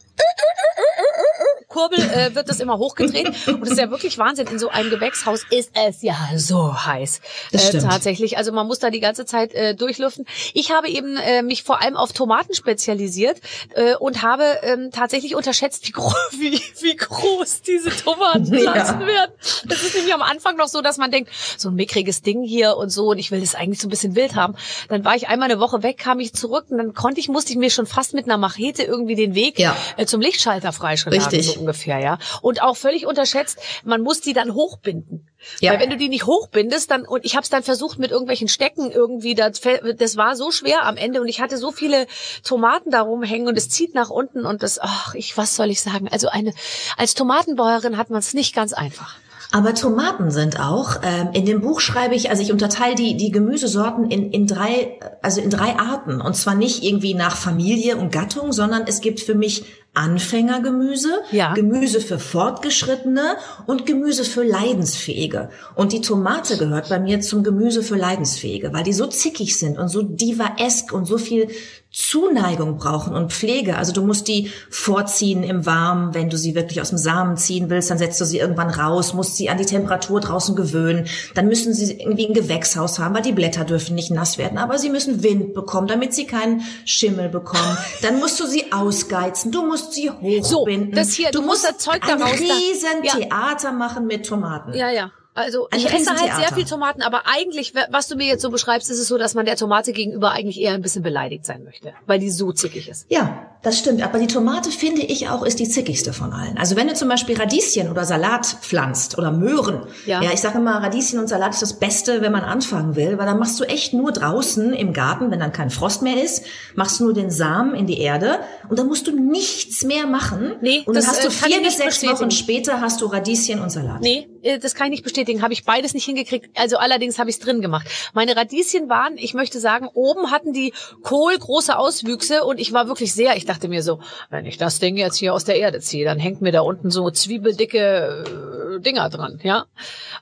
Kurbel äh, wird das immer hochgedreht und das ist ja wirklich Wahnsinn. In so einem Gewächshaus ist es ja so heiß. Das Äh, tatsächlich. Also man muss da die ganze Zeit äh, durchlüften. Ich habe eben äh, mich vor allem auf Tomaten spezialisiert äh, und habe ähm, tatsächlich unterschätzt, wie, gro wie, wie groß diese Tomatenpflanzen Ja. werden. Das ist nämlich am Anfang noch so, dass man denkt, so ein mickriges Ding hier und so und ich will das eigentlich so ein bisschen wild haben. Dann war ich einmal eine Woche weg, kam ich zurück und dann konnte ich, musste ich mir schon fast mit einer Machete irgendwie den Weg Ja. äh, zum Lichtschalter freischlagen, Richtig. so ungefähr, ja. Und auch völlig unterschätzt, man muss die dann hochbinden. Ja. Weil wenn du die nicht hochbindest, dann, und ich habe es dann versucht mit irgendwelchen Stecken irgendwie, das, das war so schwer am Ende und ich hatte so viele Tomaten da rumhängen und es zieht nach unten und das, ach, ich, was soll ich sagen? Also eine, als Tomatenbäuerin hat man es nicht ganz einfach. Aber Tomaten sind auch, ähm, in dem Buch schreibe ich, also ich unterteile die, die Gemüsesorten in, in drei, also in drei Arten. Und zwar nicht irgendwie nach Familie und Gattung, sondern es gibt für mich Anfängergemüse, Ja. Gemüse für Fortgeschrittene und Gemüse für Leidensfähige. Und die Tomate gehört bei mir zum Gemüse für Leidensfähige, weil die so zickig sind und so divaesk und so viel Zuneigung brauchen und Pflege. Also du musst die vorziehen im Warmen, wenn du sie wirklich aus dem Samen ziehen willst, dann setzt du sie irgendwann raus, musst sie an die Temperatur draußen gewöhnen. Dann müssen sie irgendwie ein Gewächshaus haben, weil die Blätter dürfen nicht nass werden, aber sie müssen Wind bekommen, damit sie keinen Schimmel bekommen. Dann musst du sie ausgeizen, du musst sie hochbinden. das hier, du musst das Zeug ein riesen Ja. Theater machen mit Tomaten. Ja, ja. Also ich esse halt sehr viel Tomaten, aber eigentlich, was du mir jetzt so beschreibst, ist es so, dass man der Tomate gegenüber eigentlich eher ein bisschen beleidigt sein möchte, weil die so zickig ist. Ja, das stimmt. Aber die Tomate, finde ich auch, ist die zickigste von allen. Also wenn du zum Beispiel Radieschen oder Salat pflanzt oder Möhren. Ja. ja ich sage immer, Radieschen und Salat ist das Beste, wenn man anfangen will, weil dann machst du echt nur draußen im Garten, wenn dann kein Frost mehr ist, machst du nur den Samen in die Erde und dann musst du nichts mehr machen. Nee, und dann das, hast du äh, vier bis sechs bestätigen. Wochen später hast du Radieschen und Salat. Nee, das kann ich nicht bestätigen. Habe ich beides nicht hingekriegt. Also allerdings habe ich es drin gemacht. Meine Radieschen waren, ich möchte sagen, oben hatten die Kohl große Auswüchse und ich war wirklich sehr, ich dachte mir so, wenn ich das Ding jetzt hier aus der Erde ziehe, dann hängt mir da unten so zwiebeldicke äh, Dinger dran, ja.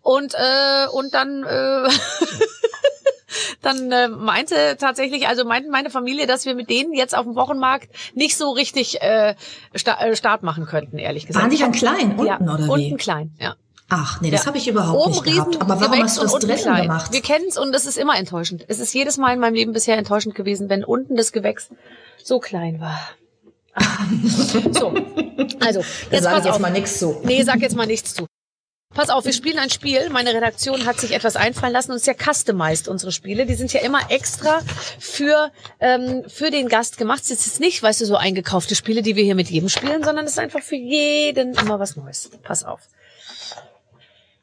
Und äh, und dann äh, dann äh, meinte tatsächlich, also meinte meine Familie, dass wir mit denen jetzt auf dem Wochenmarkt nicht so richtig äh, sta äh, Start machen könnten, ehrlich gesagt. Waren die dann klein unten ja, oder wie? Unten klein, ja. Ach, nee, das Ja. habe ich überhaupt Oben nicht gehabt. Aber warum hast du das drinnen gemacht? Wir kennen es und es ist immer enttäuschend. Es ist jedes Mal in meinem Leben bisher enttäuschend gewesen, wenn unten das Gewächs so klein war. Ah. so, also jetzt sage pass ich jetzt auf. mal nichts zu. Nee, sag jetzt mal nichts zu. Pass auf, wir spielen ein Spiel. Meine Redaktion hat sich etwas einfallen lassen und es ist ja customized, unsere Spiele. Die sind ja immer extra für, ähm, für den Gast gemacht. Es ist nicht, weißt du, so eingekaufte Spiele, die wir hier mit jedem spielen, sondern es ist einfach für jeden immer was Neues. Pass auf.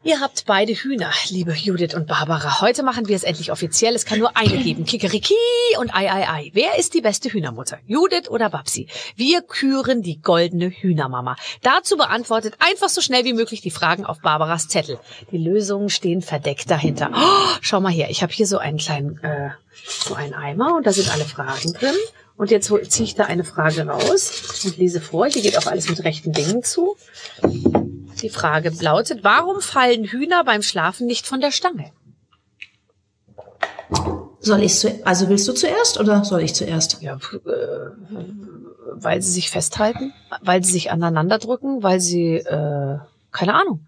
Ihr habt beide Hühner, liebe Judith und Barbara. Heute machen wir es endlich offiziell. Es kann nur eine geben. Kikeriki und Ei, Ei, Ei. Wer ist die beste Hühnermutter? Judith oder Babsi? Wir küren die goldene Hühnermama. Dazu beantwortet einfach so schnell wie möglich die Fragen auf Barbaras Zettel. Die Lösungen stehen verdeckt dahinter. Oh, schau mal her. Ich habe hier so einen kleinen, äh, so einen Eimer und da sind alle Fragen drin. Und jetzt ziehe ich da eine Frage raus und lese vor. Hier geht auch alles mit rechten Dingen zu. Die Frage lautet, warum fallen Hühner beim Schlafen nicht von der Stange? Soll ich zu, also willst du zuerst oder soll ich zuerst? Ja, äh, weil sie sich festhalten, weil sie sich aneinander drücken, weil sie, äh, keine Ahnung.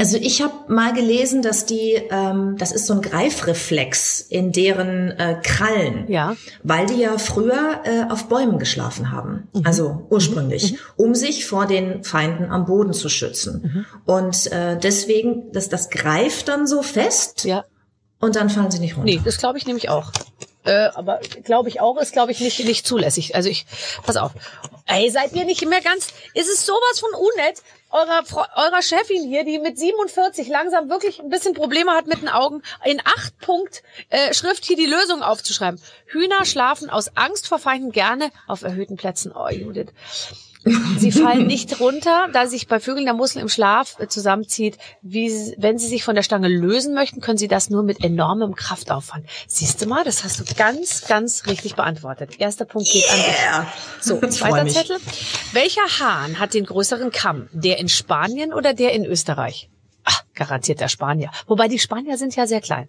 Also ich habe mal gelesen, dass die, ähm, das ist so ein Greifreflex in deren äh, Krallen, Ja. weil die ja früher äh, auf Bäumen geschlafen haben, Mhm. also ursprünglich, um sich vor den Feinden am Boden zu schützen. Mhm. Und äh, deswegen, dass das greift dann so fest Ja. und dann fallen sie nicht runter. Nee, das glaube ich nämlich auch. Äh, aber glaube ich auch, ist glaube ich nicht nicht zulässig. Also ich, pass auf. Ey, seid ihr nicht mehr ganz, ist es sowas von unnett, eurer, eurer Chefin hier, die mit 47 langsam wirklich ein bisschen Probleme hat mit den Augen, in acht Punkt äh, Schrift hier die Lösung aufzuschreiben. Hühner schlafen aus Angst vor Feinden gerne auf erhöhten Plätzen. Oh, Judith. Sie fallen nicht runter, da sich bei Vögeln der Muskel im Schlaf äh, zusammenzieht. Wie, wenn sie sich von der Stange lösen möchten, können sie das nur mit enormem Kraftaufwand. Siehst du mal, das hast du ganz, ganz richtig beantwortet. Erster Punkt geht an Yeah. dich. So, zweiter. Zettel. Welcher Hahn hat den größeren Kamm? Der in Spanien oder der in Österreich? Ach, garantiert der Spanier. Wobei die Spanier sind ja sehr klein.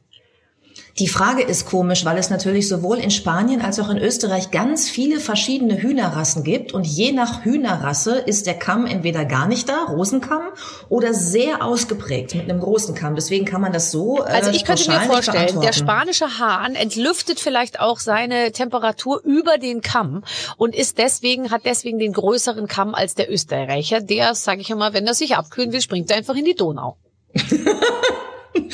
Die Frage ist komisch, weil es natürlich sowohl in Spanien als auch in Österreich ganz viele verschiedene Hühnerrassen gibt und je nach Hühnerrasse ist der Kamm entweder gar nicht da, Rosenkamm, oder sehr ausgeprägt mit einem großen Kamm. Deswegen kann man das so äh, Also ich könnte mir vorstellen, der spanische Hahn entlüftet vielleicht auch seine Temperatur über den Kamm und ist deswegen, hat deswegen den größeren Kamm als der Österreicher. Der, sage ich immer, wenn er sich abkühlen will, springt er einfach in die Donau.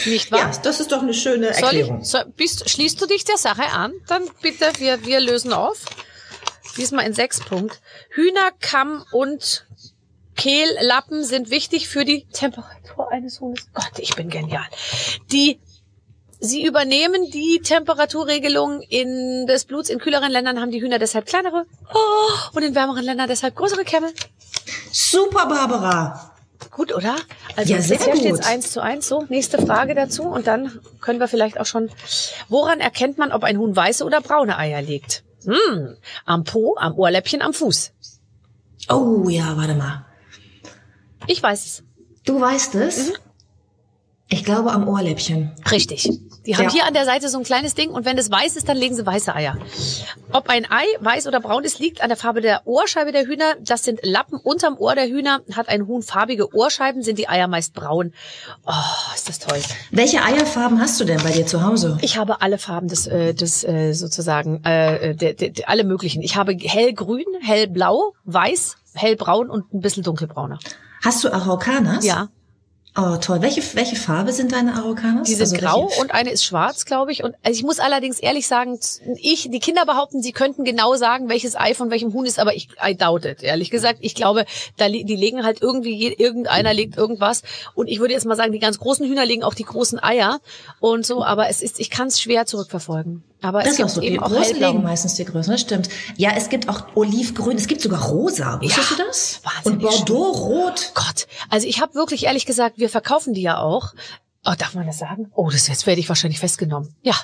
Nicht wahr? Ja, das ist doch eine schöne Soll Erklärung. ich, so, bist, schließt du dich der Sache an? Dann bitte, wir, wir lösen auf. Diesmal in sechs Punkt. Hühner, Kamm und Kehllappen sind wichtig für die Temperatur eines Huhnes. Gott, ich bin genial. Die Sie übernehmen die Temperaturregelung in des Bluts. In kühleren Ländern haben die Hühner deshalb kleinere oh, und in wärmeren Ländern deshalb größere Kämme. Super, Barbara. Gut, oder? Also Ja, sehr gut. steht's eins zu eins. So, nächste Frage dazu und dann können wir vielleicht auch schon. Woran erkennt man, ob ein Huhn weiße oder braune Eier legt? Hm, am Po, am Ohrläppchen, am Fuß. Oh ja, warte mal. Ich weiß es. Du weißt es? Mhm. Ich glaube am Ohrläppchen. Richtig. Die haben Ja. hier an der Seite so ein kleines Ding und wenn es weiß ist, dann legen sie weiße Eier. Ob ein Ei weiß oder braun ist, liegt an der Farbe der Ohrscheibe der Hühner. Das sind Lappen unterm Ohr der Hühner. Hat ein Huhn farbige Ohrscheiben, sind die Eier meist braun. Oh, ist das toll. Welche Eierfarben hast du denn bei dir zu Hause? Ich habe alle Farben des, äh, des äh, sozusagen, äh, de, de, de, alle möglichen. Ich habe hellgrün, hellblau, weiß, hellbraun und ein bisschen dunkelbrauner. Hast du Araucanas? Ja, Oh, toll. Welche, welche Farbe sind deine Araucanas? die sind Also grau welche- und eine ist schwarz, glaube ich. Und also ich muss allerdings ehrlich sagen, ich, die Kinder behaupten, sie könnten genau sagen, welches Ei von welchem Huhn ist, aber ich I doubt it, ehrlich gesagt. Ich glaube, da die legen halt irgendwie, irgendeiner legt irgendwas. Und ich würde jetzt mal sagen, die ganz großen Hühner legen auch die großen Eier und so, aber es ist, ich kann es schwer zurückverfolgen. Aber Das es ist auch gibt so. Die eben auch großen legen meistens die Größen, das stimmt. Ja, es gibt auch Olivgrün, es gibt sogar Rosa. Wusstest Ja, du das? wahnsinnig Und Bordeaux-Rot. Gott, also ich habe wirklich ehrlich gesagt, wir verkaufen die ja auch. Oh, darf man das sagen? Oh, das jetzt werde ich wahrscheinlich festgenommen. Ja,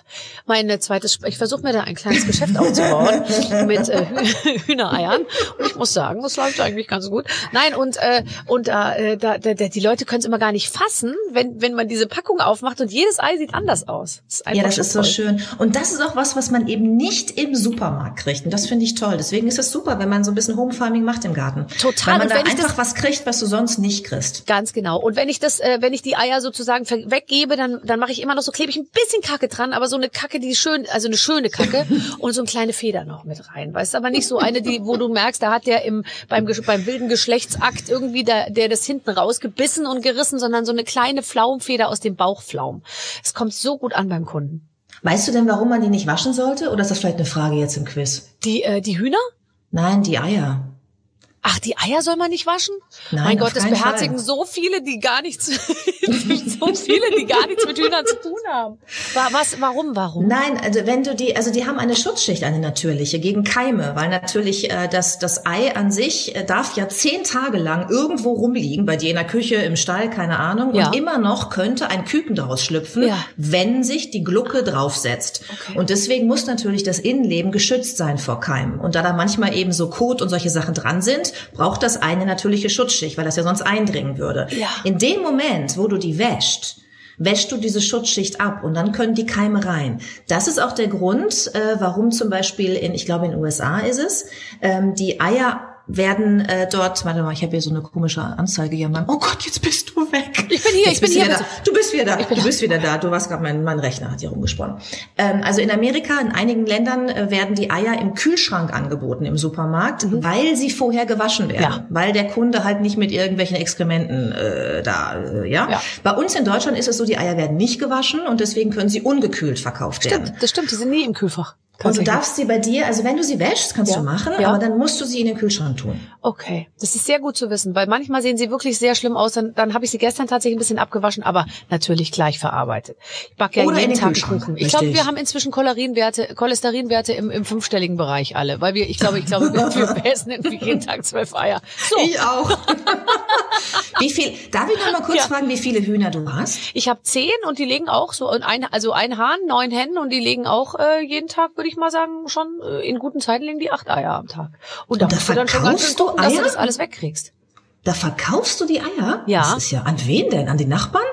mein äh, zweites, ich versuche mir da ein kleines Geschäft aufzubauen mit äh, Hühnereiern. Und ich muss sagen, das läuft eigentlich ganz gut. Nein, und äh, und äh, da, da, die Leute können es immer gar nicht fassen, wenn wenn man diese Packung aufmacht und jedes Ei sieht anders aus. Das ja, das ist toll. so schön. Und das ist auch was, was man eben nicht im Supermarkt kriegt. Und das finde ich toll. Deswegen ist es super, wenn man so ein bisschen Home Farming macht im Garten. Total. Weil man da einfach was kriegt, was du sonst nicht kriegst. Ganz genau. Und wenn ich das, äh, wenn ich die Eier sozusagen weggebe, dann, dann mache ich immer noch so, klebe ich ein bisschen Kacke dran, aber so eine Kacke, die schön, also eine schöne Kacke und so eine kleine Feder noch mit rein. Weißt du, aber nicht so eine, die, wo du merkst, da hat der im, beim, beim wilden Geschlechtsakt irgendwie der, der das hinten rausgebissen und gerissen, sondern so eine kleine Pflaumfeder aus dem Bauchpflaum. Es kommt so gut an beim Kunden. Weißt du denn, warum man die nicht waschen sollte? Oder ist das vielleicht eine Frage jetzt im Quiz? Die, äh, die Hühner? Nein, die Eier. Ach, die Eier soll man nicht waschen? Nein, mein Gott, das beherzigen Fall. so viele, die gar nichts, so viele, die gar nichts mit Hühnern zu tun haben. Was, warum, warum? Nein, also wenn du die, also die haben eine Schutzschicht, eine natürliche, gegen Keime, weil natürlich äh, das, das Ei an sich äh, darf ja zehn Tage lang irgendwo rumliegen, bei dir in der Küche, im Stall, keine Ahnung, Ja. und immer noch könnte ein Küken daraus schlüpfen, Ja. wenn sich die Glucke draufsetzt. Okay. Und deswegen muss natürlich das Innenleben geschützt sein vor Keimen. Und da da manchmal eben so Kot und solche Sachen dran sind, braucht das eine natürliche Schutzschicht, weil das ja sonst eindringen würde. Ja. In dem Moment, wo du die wäscht, wäschst du diese Schutzschicht ab und dann können die Keime rein. Das ist auch der Grund, äh, warum zum Beispiel in, ich glaube in den USA ist es, ähm, die Eier werden äh, dort, warte mal, ich habe hier so eine komische Anzeige hier. Mein, oh Gott, jetzt bist du weg. Ich bin hier, jetzt ich bin hier, da. Du bist wieder da. Du bist wieder da. Du warst gerade, mein, mein Rechner hat hier rumgesponnen. Ähm, also in Amerika, in einigen Ländern äh, werden die Eier im Kühlschrank angeboten im Supermarkt, weil sie vorher gewaschen werden. Mhm. Ja. Weil der Kunde halt nicht mit irgendwelchen Exkrementen äh, da, äh, ja? Ja. Bei uns in Deutschland ist es so, die Eier werden nicht gewaschen und deswegen können sie ungekühlt verkauft werden. Stimmt, das stimmt, die sind nie im Kühlfach. Und du Tatsächlich. darfst sie bei dir, also wenn du sie wäschst, kannst Ja. du machen, Ja. aber dann musst du sie in den Kühlschrank tun. Okay, das ist sehr gut zu wissen, weil manchmal sehen sie wirklich sehr schlimm aus. Dann, dann habe ich sie gestern tatsächlich ein bisschen abgewaschen, aber natürlich gleich verarbeitet. Ich backe ja Oder in jeden den Tag Kuchen. Ich glaube, wir haben inzwischen Cholesterinwerte, Cholesterinwerte im, im fünfstelligen Bereich alle, weil wir, ich glaube, ich glaube, wir, essen irgendwie jeden Tag zwölf Eier. So, Ich auch. wie viel, darf ich noch mal kurz Ja. fragen, wie viele Hühner du hast? ich habe zehn und die legen auch so, und ein, also ein Hahn, neun Hennen und die legen auch äh, jeden Tag, würde ich mal sagen, schon äh, in guten Zeiten legen die acht Eier am Tag. Und da Und da musst du dann schon ganz schön verkaufst du gucken, dass du Eier? das alles wegkriegst. Da verkaufst du die Eier? Ja. Das ist ja, an wen denn? An die Nachbarn?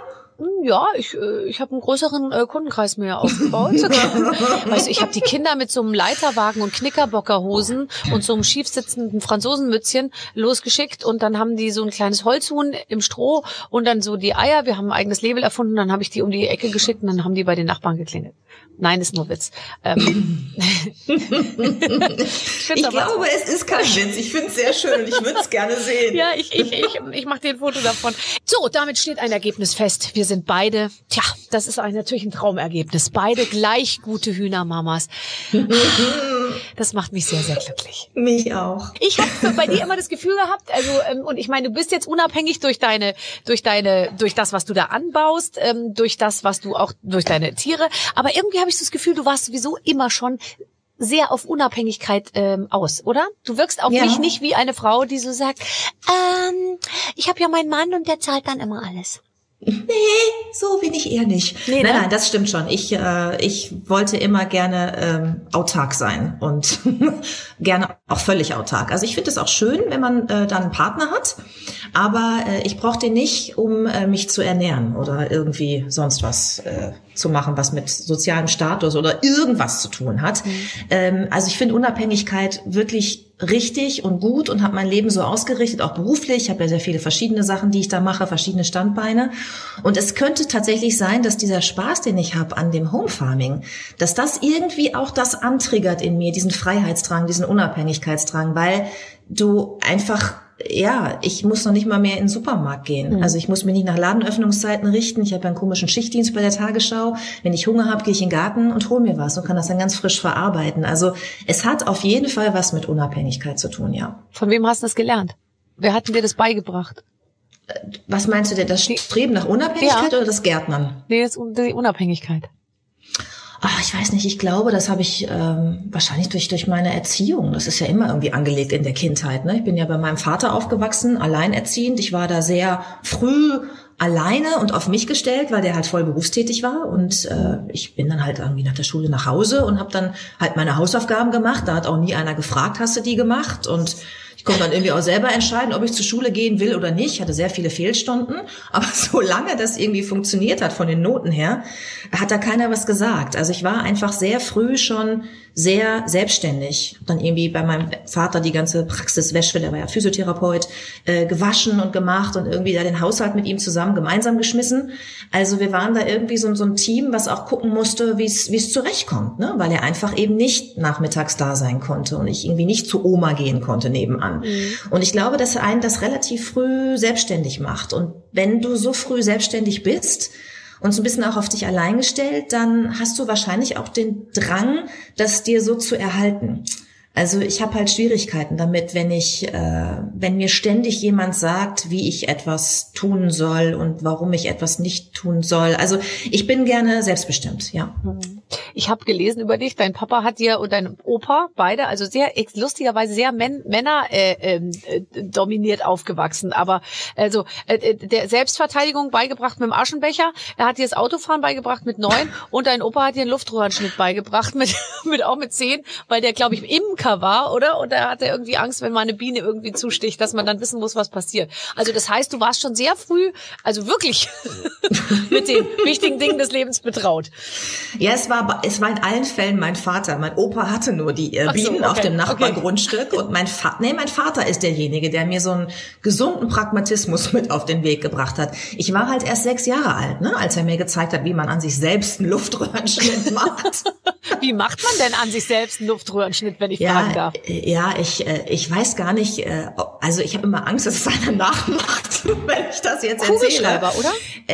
Ja, ich, äh, ich habe einen größeren äh, Kundenkreis mir aufgebaut. weißt du, ich habe die Kinder mit so einem Leiterwagen und Knickerbockerhosen und so einem schiefsitzenden Franzosenmützchen losgeschickt und dann haben die so ein kleines Holzhuhn im Stroh und dann so die Eier. Wir haben ein eigenes Label erfunden, dann habe ich die um die Ecke geschickt und dann haben die bei den Nachbarn geklingelt. Nein, ist nur Witz. Ähm, ich Ich glaube, es ist kein Witz. Ich finde es sehr schön und ich würde es gerne sehen. Ja, ich, ich, ich, ich mache dir ein Foto davon. So, damit steht ein Ergebnis fest. Wir sind beide, tja, das ist natürlich ein Traumergebnis. Beide gleich gute Hühnermamas. Das macht mich sehr, sehr glücklich. Mich auch. Ich habe bei dir immer das Gefühl gehabt, also ähm, und ich meine, du bist jetzt unabhängig durch deine, durch deine, durch das, was du da anbaust, ähm, durch das, was du auch durch deine Tiere. Aber irgendwie habe ich so das Gefühl, du warst sowieso immer schon sehr auf Unabhängigkeit ähm, aus, oder? Du wirkst auf Ja. mich nicht wie eine Frau, die so sagt, ähm, ich habe ja meinen Mann und der zahlt dann immer alles. So bin ich eher nicht. Nee, nein, ne? nein, das stimmt schon. Ich, äh, ich wollte immer gerne ähm, autark sein und gerne auch völlig autark. Also ich finde es auch schön, wenn man äh, dann einen Partner hat, aber äh, ich brauche den nicht, um äh, mich zu ernähren oder irgendwie sonst was äh, zu machen, was mit sozialem Status oder irgendwas zu tun hat. Ähm, also ich finde Unabhängigkeit wirklich richtig und gut und habe mein Leben so ausgerichtet, auch beruflich. Ich habe ja sehr viele verschiedene Sachen, die ich da mache, verschiedene Standbeine. Und es könnte tatsächlich sein, dass dieser Spaß, den ich habe an dem Home Farming, dass das irgendwie auch das antriggert in mir, diesen Freiheitsdrang, diesen Unabhängigkeitsdrang, weil du einfach ja, ich muss noch nicht mal mehr in den Supermarkt gehen. Also ich muss mich nicht nach Ladenöffnungszeiten richten. Ich habe einen komischen Schichtdienst bei der Tagesschau. Wenn ich Hunger habe, gehe ich in den Garten und hole mir was und kann das dann ganz frisch verarbeiten. Also es hat auf jeden Fall was mit Unabhängigkeit zu tun, ja. Von wem hast du das gelernt? Wer hat dir das beigebracht? Was meinst du denn, das Streben nach Unabhängigkeit Ja. oder das Gärtnern? Nee, das, die Unabhängigkeit. Ach, ich weiß nicht, ich glaube, das habe ich ähm, wahrscheinlich durch, durch meine Erziehung. Das ist ja immer irgendwie angelegt in der Kindheit. Ne? Ich bin ja bei meinem Vater aufgewachsen, alleinerziehend. Ich war da sehr früh alleine und auf mich gestellt, weil der halt voll berufstätig war und äh, ich bin dann halt irgendwie nach der Schule nach Hause und habe dann halt meine Hausaufgaben gemacht. Da hat auch nie einer gefragt, hast du die gemacht? Und ich konnte dann irgendwie auch selber entscheiden, ob ich zur Schule gehen will oder nicht. Ich hatte sehr viele Fehlstunden, aber solange das irgendwie funktioniert hat von den Noten her, hat da keiner was gesagt. Also ich war einfach sehr früh schon sehr selbstständig. Dann irgendwie bei meinem Vater die ganze Praxiswäsche, der war ja Physiotherapeut, äh, gewaschen und gemacht und irgendwie da den Haushalt mit ihm zusammen gemeinsam geschmissen. Also wir waren da irgendwie so, so ein Team, was auch gucken musste, wie es wie es zurechtkommt, ne? weil er einfach eben nicht nachmittags da sein konnte und ich irgendwie nicht zu Oma gehen konnte nebenan. Mhm. Und ich glaube, dass einen das relativ früh selbstständig macht. Und wenn du so früh selbstständig bist, und so ein bisschen auch auf dich allein gestellt, dann hast du wahrscheinlich auch den Drang, das dir so zu erhalten. Also ich habe halt Schwierigkeiten damit, wenn ich, äh, wenn mir ständig jemand sagt, wie ich etwas tun soll und warum ich etwas nicht tun soll. Also ich bin gerne selbstbestimmt, ja. Ich habe gelesen über dich, dein Papa hat dir und dein Opa beide, also sehr lustigerweise sehr Män Männer äh, ähm, äh, dominiert aufgewachsen. Aber also äh, äh, der Selbstverteidigung beigebracht mit dem Aschenbecher, er hat dir das Autofahren beigebracht mit neun und dein Opa hat dir einen Luftröhrenschnitt beigebracht mit, mit auch mit zehn, weil der glaube ich im Imker war, oder? Und da hat er irgendwie Angst, wenn mal eine Biene irgendwie zusticht, dass man dann wissen muss, was passiert. Also das heißt, du warst schon sehr früh, also wirklich mit den wichtigen Dingen des Lebens betraut. Ja, es war, es war in allen Fällen mein Vater. Mein Opa hatte nur die äh, Bienen so, okay, auf dem Nachbargrundstück okay. und mein Vater, nee, mein Vater ist derjenige, der mir so einen gesunden Pragmatismus mit auf den Weg gebracht hat. Ich war halt erst sechs Jahre alt, ne, als er mir gezeigt hat, wie man an sich selbst einen Luftröhrenschnitt macht. wie macht man denn an sich selbst einen Luftröhrenschnitt, wenn ich ja, fragen darf? Äh, ja, ich, äh, ich weiß gar nicht, äh, also ich habe immer Angst, dass es einer nachmacht, wenn ich das jetzt erzähle. oder?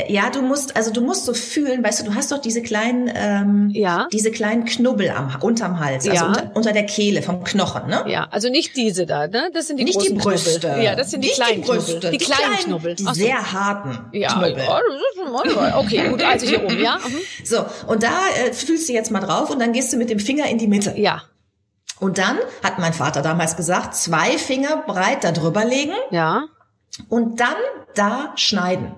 Ja, du musst, also du musst so fühlen, weißt du, du hast doch diese kleinen, ähm, ja. diese kleinen Knubbel am, unterm Hals, also ja. unter, unter der Kehle vom Knochen, ne? Ja, also nicht diese da, ne? Das sind die nicht die Brüste. Knubbel. Ja, das sind die nicht kleinen die Brüste. Knubbel. Die, die kleinen, Knubbel. Die sehr harten ja, Knubbel. Ja, ist okay, gut, also hier oben, ja. Mhm. So, und da äh, fühlst du jetzt mal drauf und dann gehst du mit dem Finger in die Mitte. Ja. Und dann hat mein Vater damals gesagt, zwei Finger breit da drüber legen. Ja. Und dann da schneiden.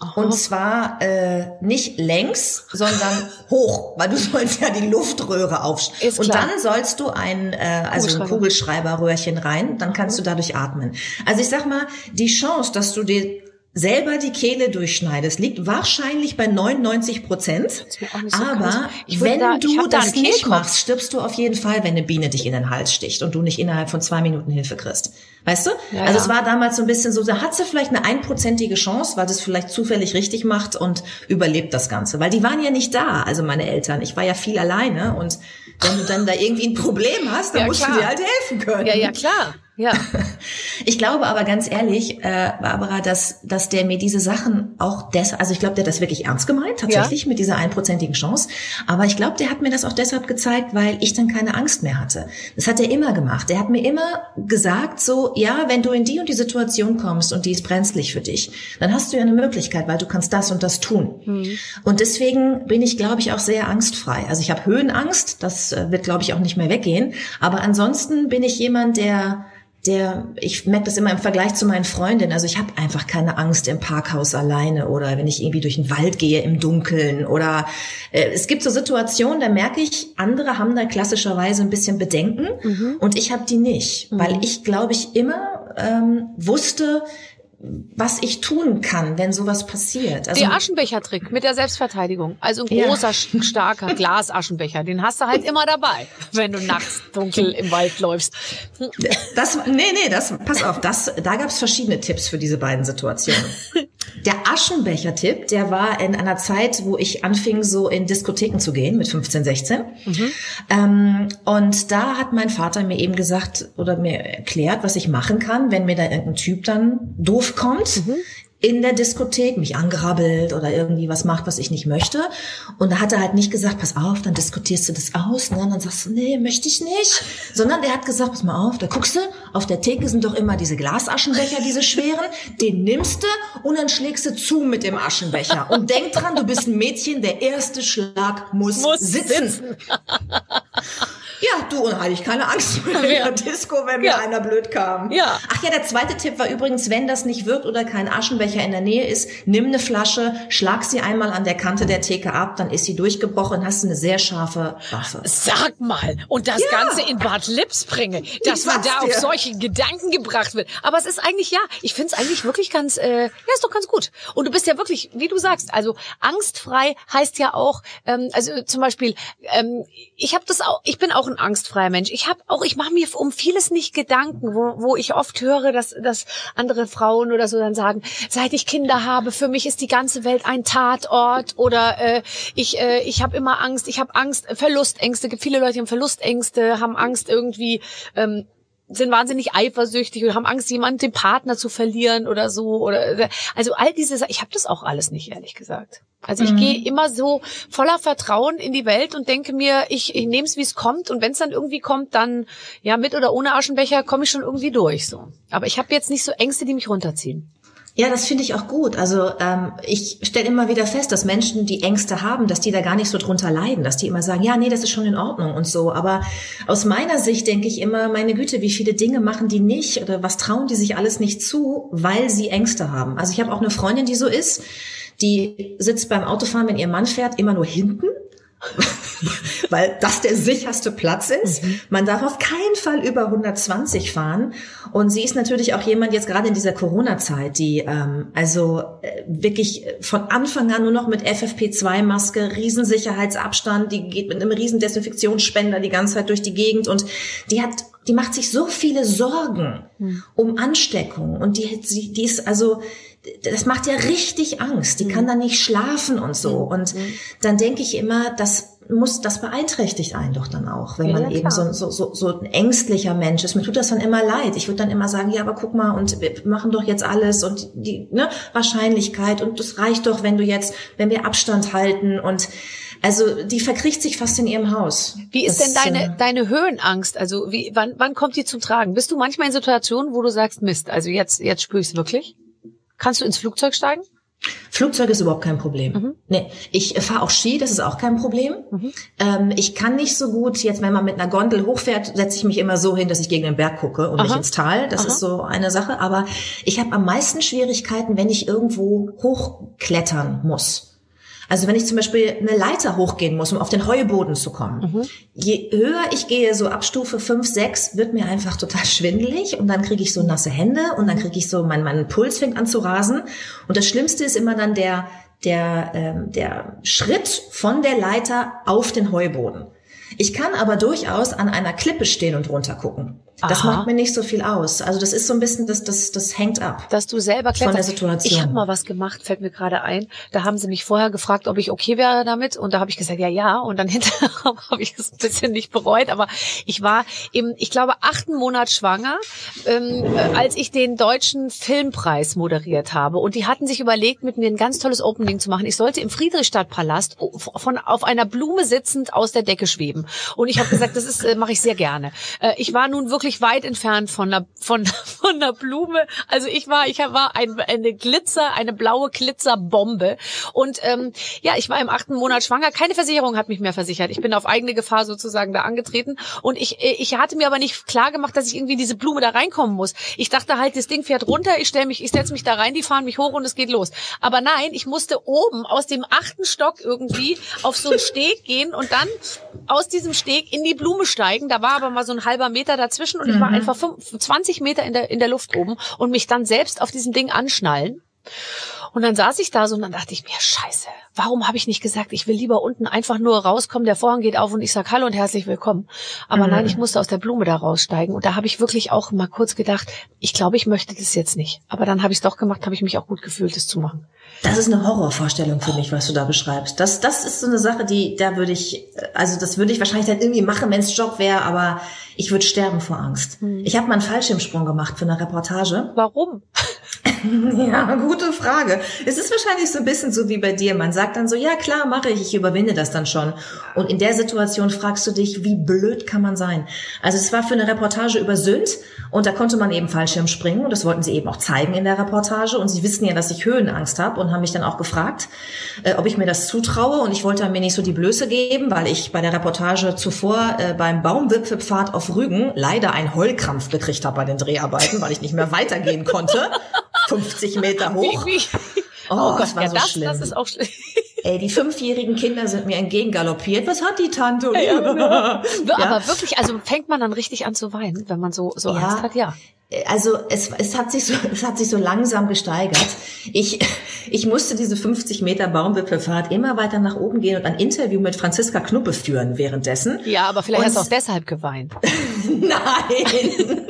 Aha. Und zwar äh, nicht längs, sondern hoch, weil du sollst ja die Luftröhre aufschneiden. Und dann sollst du ein, äh, also ein Kugelschreiberröhrchen rein, dann kannst du dadurch atmen. Also ich sag mal, die Chance, dass du dir selber die Kehle durchschneidest, liegt wahrscheinlich bei 99 Prozent. So aber wenn da, du das da nicht machst, stirbst du auf jeden Fall, wenn eine Biene dich in den Hals sticht und du nicht innerhalb von zwei Minuten Hilfe kriegst. Weißt du? Ja, also ja. es war damals so ein bisschen so, da hat sie vielleicht eine einprozentige Chance, weil das vielleicht zufällig richtig macht und überlebt das Ganze. Weil die waren ja nicht da, also meine Eltern. Ich war ja viel alleine und wenn du dann da irgendwie ein Problem hast, dann ja, musst klar. du dir halt helfen können. Ja, ja, klar. Ja. Ich glaube aber ganz ehrlich, äh, Barbara, dass, dass der mir diese Sachen auch deshalb, also ich glaube, der hat das wirklich ernst gemeint, tatsächlich ja. mit dieser einprozentigen Chance. Aber ich glaube, der hat mir das auch deshalb gezeigt, weil ich dann keine Angst mehr hatte. Das hat er immer gemacht. Er hat mir immer gesagt, so, ja, wenn du in die und die Situation kommst und die ist brenzlig für dich, dann hast du ja eine Möglichkeit, weil du kannst das und das tun. Mhm. Und deswegen bin ich, glaube ich, auch sehr angstfrei. Also ich habe Höhenangst, das äh, wird, glaube ich, auch nicht mehr weggehen. Aber ansonsten bin ich jemand, der der, ich merke das immer im Vergleich zu meinen Freundinnen. Also ich habe einfach keine Angst im Parkhaus alleine oder wenn ich irgendwie durch den Wald gehe im Dunkeln oder äh, es gibt so Situationen, da merke ich, andere haben da klassischerweise ein bisschen Bedenken mhm. und ich habe die nicht, mhm. weil ich glaube ich immer ähm, wusste, was ich tun kann, wenn sowas passiert. Also, der Aschenbecher-Trick mit der Selbstverteidigung. Also ein großer, ja. starker Glasaschenbecher, den hast du halt immer dabei, wenn du nachts dunkel im Wald läufst. Das, nee, nee, das, pass auf, das, da gab's verschiedene Tipps für diese beiden Situationen. Der Aschenbecher-Tipp, der war in einer Zeit, wo ich anfing, so in Diskotheken zu gehen, mit 15, 16. Mhm. Ähm, und da hat mein Vater mir eben gesagt oder mir erklärt, was ich machen kann, wenn mir da irgendein Typ dann doof kommt, mhm. in der Diskothek, mich angerabbelt oder irgendwie was macht, was ich nicht möchte. Und da hat er halt nicht gesagt, pass auf, dann diskutierst du das aus, ne? Und dann sagst du, nee, möchte ich nicht. Sondern der hat gesagt, pass mal auf, da guckst du, auf der Theke sind doch immer diese Glasaschenbecher, diese schweren, den nimmst du und dann schlägst du zu mit dem Aschenbecher. Und denk dran, du bist ein Mädchen, der erste Schlag muss, muss sitzen. sitzen. Ja, du, und hatte ich keine Angst vor der Ja. Disco, wenn mir Ja. einer blöd kam. Ja. Ach ja, der zweite Tipp war übrigens, wenn das nicht wirkt oder kein Aschenbecher in der Nähe ist, nimm eine Flasche, schlag sie einmal an der Kante der Theke ab, dann ist sie durchgebrochen, hast eine sehr scharfe Waffe. Sag mal, und das Ja. Ganze in Bad Lips bringe, dass Ich man da auf dir. solche Gedanken gebracht wird. Aber es ist eigentlich, ja, ich finde es eigentlich wirklich ganz, äh, ja, ist doch ganz gut. Und du bist ja wirklich, wie du sagst, also angstfrei heißt ja auch, ähm, also zum Beispiel, ähm, ich habe das auch, ich bin auch ein angstfreier Mensch. Ich habe auch, ich mache mir um vieles nicht Gedanken, wo, wo ich oft höre, dass, dass andere Frauen oder so dann sagen, seit ich Kinder habe, für mich ist die ganze Welt ein Tatort oder äh, ich, äh, ich habe immer Angst, ich habe Angst, Verlustängste, gibt viele Leute, die haben Verlustängste, haben Angst irgendwie, ähm, sind wahnsinnig eifersüchtig oder haben Angst, jemanden, den Partner zu verlieren oder so. Oder also all diese ich habe das auch alles nicht, ehrlich gesagt. Also ich gehe immer so voller Vertrauen in die Welt und denke mir, ich, ich nehme es, wie es kommt. Und wenn es dann irgendwie kommt, dann ja mit oder ohne Aschenbecher komme ich schon irgendwie durch. so. Aber ich habe jetzt nicht so Ängste, die mich runterziehen. Ja, das finde ich auch gut. Also ähm, ich stelle immer wieder fest, dass Menschen, die Ängste haben, dass die da gar nicht so drunter leiden, dass die immer sagen, ja, nee, das ist schon in Ordnung und so. Aber aus meiner Sicht denke ich immer, meine Güte, wie viele Dinge machen die nicht oder was trauen die sich alles nicht zu, weil sie Ängste haben. Also ich habe auch eine Freundin, die so ist, die sitzt beim Autofahren, wenn ihr Mann fährt, immer nur hinten weil das der sicherste Platz ist. Man darf auf keinen Fall über 120 fahren. Und sie ist natürlich auch jemand jetzt gerade in dieser Corona-Zeit, die ähm, also äh, wirklich von Anfang an nur noch mit FFP2-Maske, Riesensicherheitsabstand, die geht mit einem riesen Desinfektionsspender die ganze Zeit durch die Gegend und die hat die macht sich so viele Sorgen um Ansteckung und die, die, die ist also, das macht ja richtig Angst. Die kann dann nicht schlafen und so. Und dann denke ich immer, das muss, das beeinträchtigt einen doch dann auch, wenn Ja, man ja, eben so, so, so, so ein ängstlicher Mensch ist. Mir tut das dann immer leid. Ich würde dann immer sagen, ja, aber guck mal, und wir machen doch jetzt alles und die ne, Wahrscheinlichkeit und das reicht doch, wenn du jetzt, wenn wir Abstand halten und also die verkriecht sich fast in ihrem Haus. Wie ist Das, denn deine, äh, deine Höhenangst? Also wie, wann, wann kommt die zum Tragen? Bist du manchmal in Situationen, wo du sagst, Mist, also jetzt, jetzt spüre ich es wirklich? Kannst du ins Flugzeug steigen? Flugzeug ist überhaupt kein Problem. Mhm. Nee, ich fahre auch Ski, das ist auch kein Problem. Ähm, ich kann nicht so gut, jetzt wenn man mit einer Gondel hochfährt, setze ich mich immer so hin, dass ich gegen den Berg gucke und nicht Aha. ins Tal. Das Aha. ist so eine Sache. Aber ich habe am meisten Schwierigkeiten, wenn ich irgendwo hochklettern muss. Also wenn ich zum Beispiel eine Leiter hochgehen muss, um auf den Heuboden zu kommen. Mhm. Je höher ich gehe, so ab Stufe 5, 6, wird mir einfach total schwindelig und dann kriege ich so nasse Hände und dann kriege ich so, mein, mein Puls fängt an zu rasen. Und das Schlimmste ist immer dann der, der, ähm, der Schritt von der Leiter auf den Heuboden. Ich kann aber durchaus an einer Klippe stehen und runter gucken. Das Aha. macht mir nicht so viel aus. Also das ist so ein bisschen, das, das, das hängt ab. dass du selber kletterst. Von der Situation. Ich habe mal was gemacht, fällt mir gerade ein. Da haben sie mich vorher gefragt, ob ich okay wäre damit und da habe ich gesagt, ja, ja. Und dann hinterher habe ich es ein bisschen nicht bereut. Aber ich war im, ich glaube, achten Monat schwanger, ähm, äh, als ich den deutschen Filmpreis moderiert habe. Und die hatten sich überlegt, mit mir ein ganz tolles Opening zu machen. Ich sollte im Friedrichstadtpalast von auf einer Blume sitzend aus der Decke schweben. Und ich habe gesagt, das ist äh, mache ich sehr gerne. Äh, ich war nun wirklich weit entfernt von einer von von einer Blume. Also ich war ich war ein, eine Glitzer, eine blaue Glitzerbombe. Und ähm, ja, ich war im achten Monat schwanger. Keine Versicherung hat mich mehr versichert. Ich bin auf eigene Gefahr sozusagen da angetreten. Und ich ich hatte mir aber nicht klar gemacht, dass ich irgendwie diese Blume da reinkommen muss. Ich dachte halt, das Ding fährt runter. Ich stelle mich, ich setze mich da rein, die fahren mich hoch und es geht los. Aber nein, ich musste oben aus dem achten Stock irgendwie auf so einen Steg gehen und dann aus diesem Steg in die Blume steigen. Da war aber mal so ein halber Meter dazwischen und ich war einfach fünf- 20 Meter in der, in der Luft oben und mich dann selbst auf diesem Ding anschnallen. Und dann saß ich da so und dann dachte ich mir, scheiße, warum habe ich nicht gesagt, ich will lieber unten einfach nur rauskommen, der Vorhang geht auf und ich sag Hallo und herzlich willkommen. Aber nein, ich musste aus der Blume da raussteigen. Und da habe ich wirklich auch mal kurz gedacht, ich glaube, ich möchte das jetzt nicht. Aber dann habe ich es doch gemacht, habe ich mich auch gut gefühlt, das zu machen. Das ist eine Horrorvorstellung für mich, was du da beschreibst. Das, das ist so eine Sache, die, da würde ich, also das würde ich wahrscheinlich dann irgendwie machen, wenn es Job wäre, aber ich würde sterben vor Angst. Ich habe mal einen Fallschirmsprung gemacht für eine Reportage. Warum? Ja, gute Frage. Es ist wahrscheinlich so ein bisschen so wie bei dir. Man sagt dann so, ja klar, mache ich, ich überwinde das dann schon. Und in der Situation fragst du dich, wie blöd kann man sein? Also es war für eine Reportage über Sünd und da konnte man eben Fallschirm springen und das wollten sie eben auch zeigen in der Reportage und sie wissen ja, dass ich Höhenangst habe und haben mich dann auch gefragt, äh, ob ich mir das zutraue und ich wollte mir nicht so die Blöße geben, weil ich bei der Reportage zuvor äh, beim Baumwipfelpfad auf Rügen leider einen Heulkrampf gekriegt habe bei den Dreharbeiten, weil ich nicht mehr weitergehen konnte. 50 Meter hoch. Oh, Oh, Gott, das war ja, so das, schlimm. das ist auch schlimm. Ey, die fünfjährigen Kinder sind mir entgegengaloppiert. Was hat die Tante? Ja, Ja. Aber wirklich, also fängt man dann richtig an zu weinen, wenn man so, so Ja. Angst hat, ja. Also es, es hat sich so es hat sich so langsam gesteigert. Ich ich musste diese 50 Meter Baumwipfelfahrt immer weiter nach oben gehen und ein Interview mit Franziska Knuppe führen währenddessen. Ja, aber vielleicht Und- hast du auch deshalb geweint. Nein.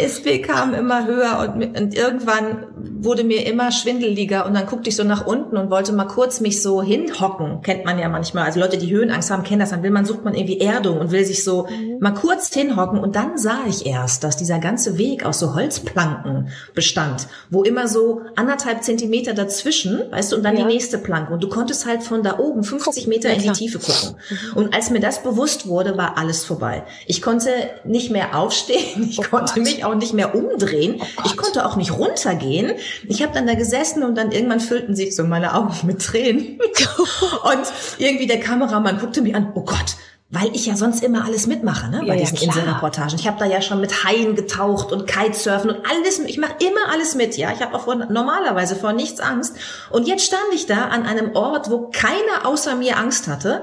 Es bekam immer höher und, und irgendwann wurde mir immer schwindeliger und dann guckte ich so nach unten und wollte mal kurz mich so hinhocken. Kennt man ja manchmal. Also Leute, die Höhenangst haben, kennen das. Dann will man, sucht man irgendwie Erdung und will sich so mal kurz hinhocken und dann sah ich erst, dass dieser ganze Weg aus so Holzplanken bestand, wo immer so anderthalb Zentimeter dazwischen, weißt du, und dann Ja. die nächste Planke. Und du konntest halt von da oben 50 Gucken, Meter ja, in die. Tiefe gucken. Und als mir das bewusst wurde, war alles vorbei. Ich konnte nicht mehr aufstehen, ich Oh konnte Gott. mich auch nicht mehr umdrehen, Oh ich konnte auch nicht runtergehen. Ich habe dann da gesessen und dann irgendwann füllten sich so meine Augen mit Tränen. und irgendwie der Kameramann guckte mich an, oh Gott. Weil ich ja sonst immer alles mitmache, ne, bei Ja, ja, diesen klar. Inselreportagen. Ich habe da ja schon mit Haien getaucht und Kitesurfen und alles. Ich mache immer alles mit, ja. Ich habe auch vor, normalerweise vor nichts Angst. Und jetzt stand ich da an einem Ort, wo keiner außer mir Angst hatte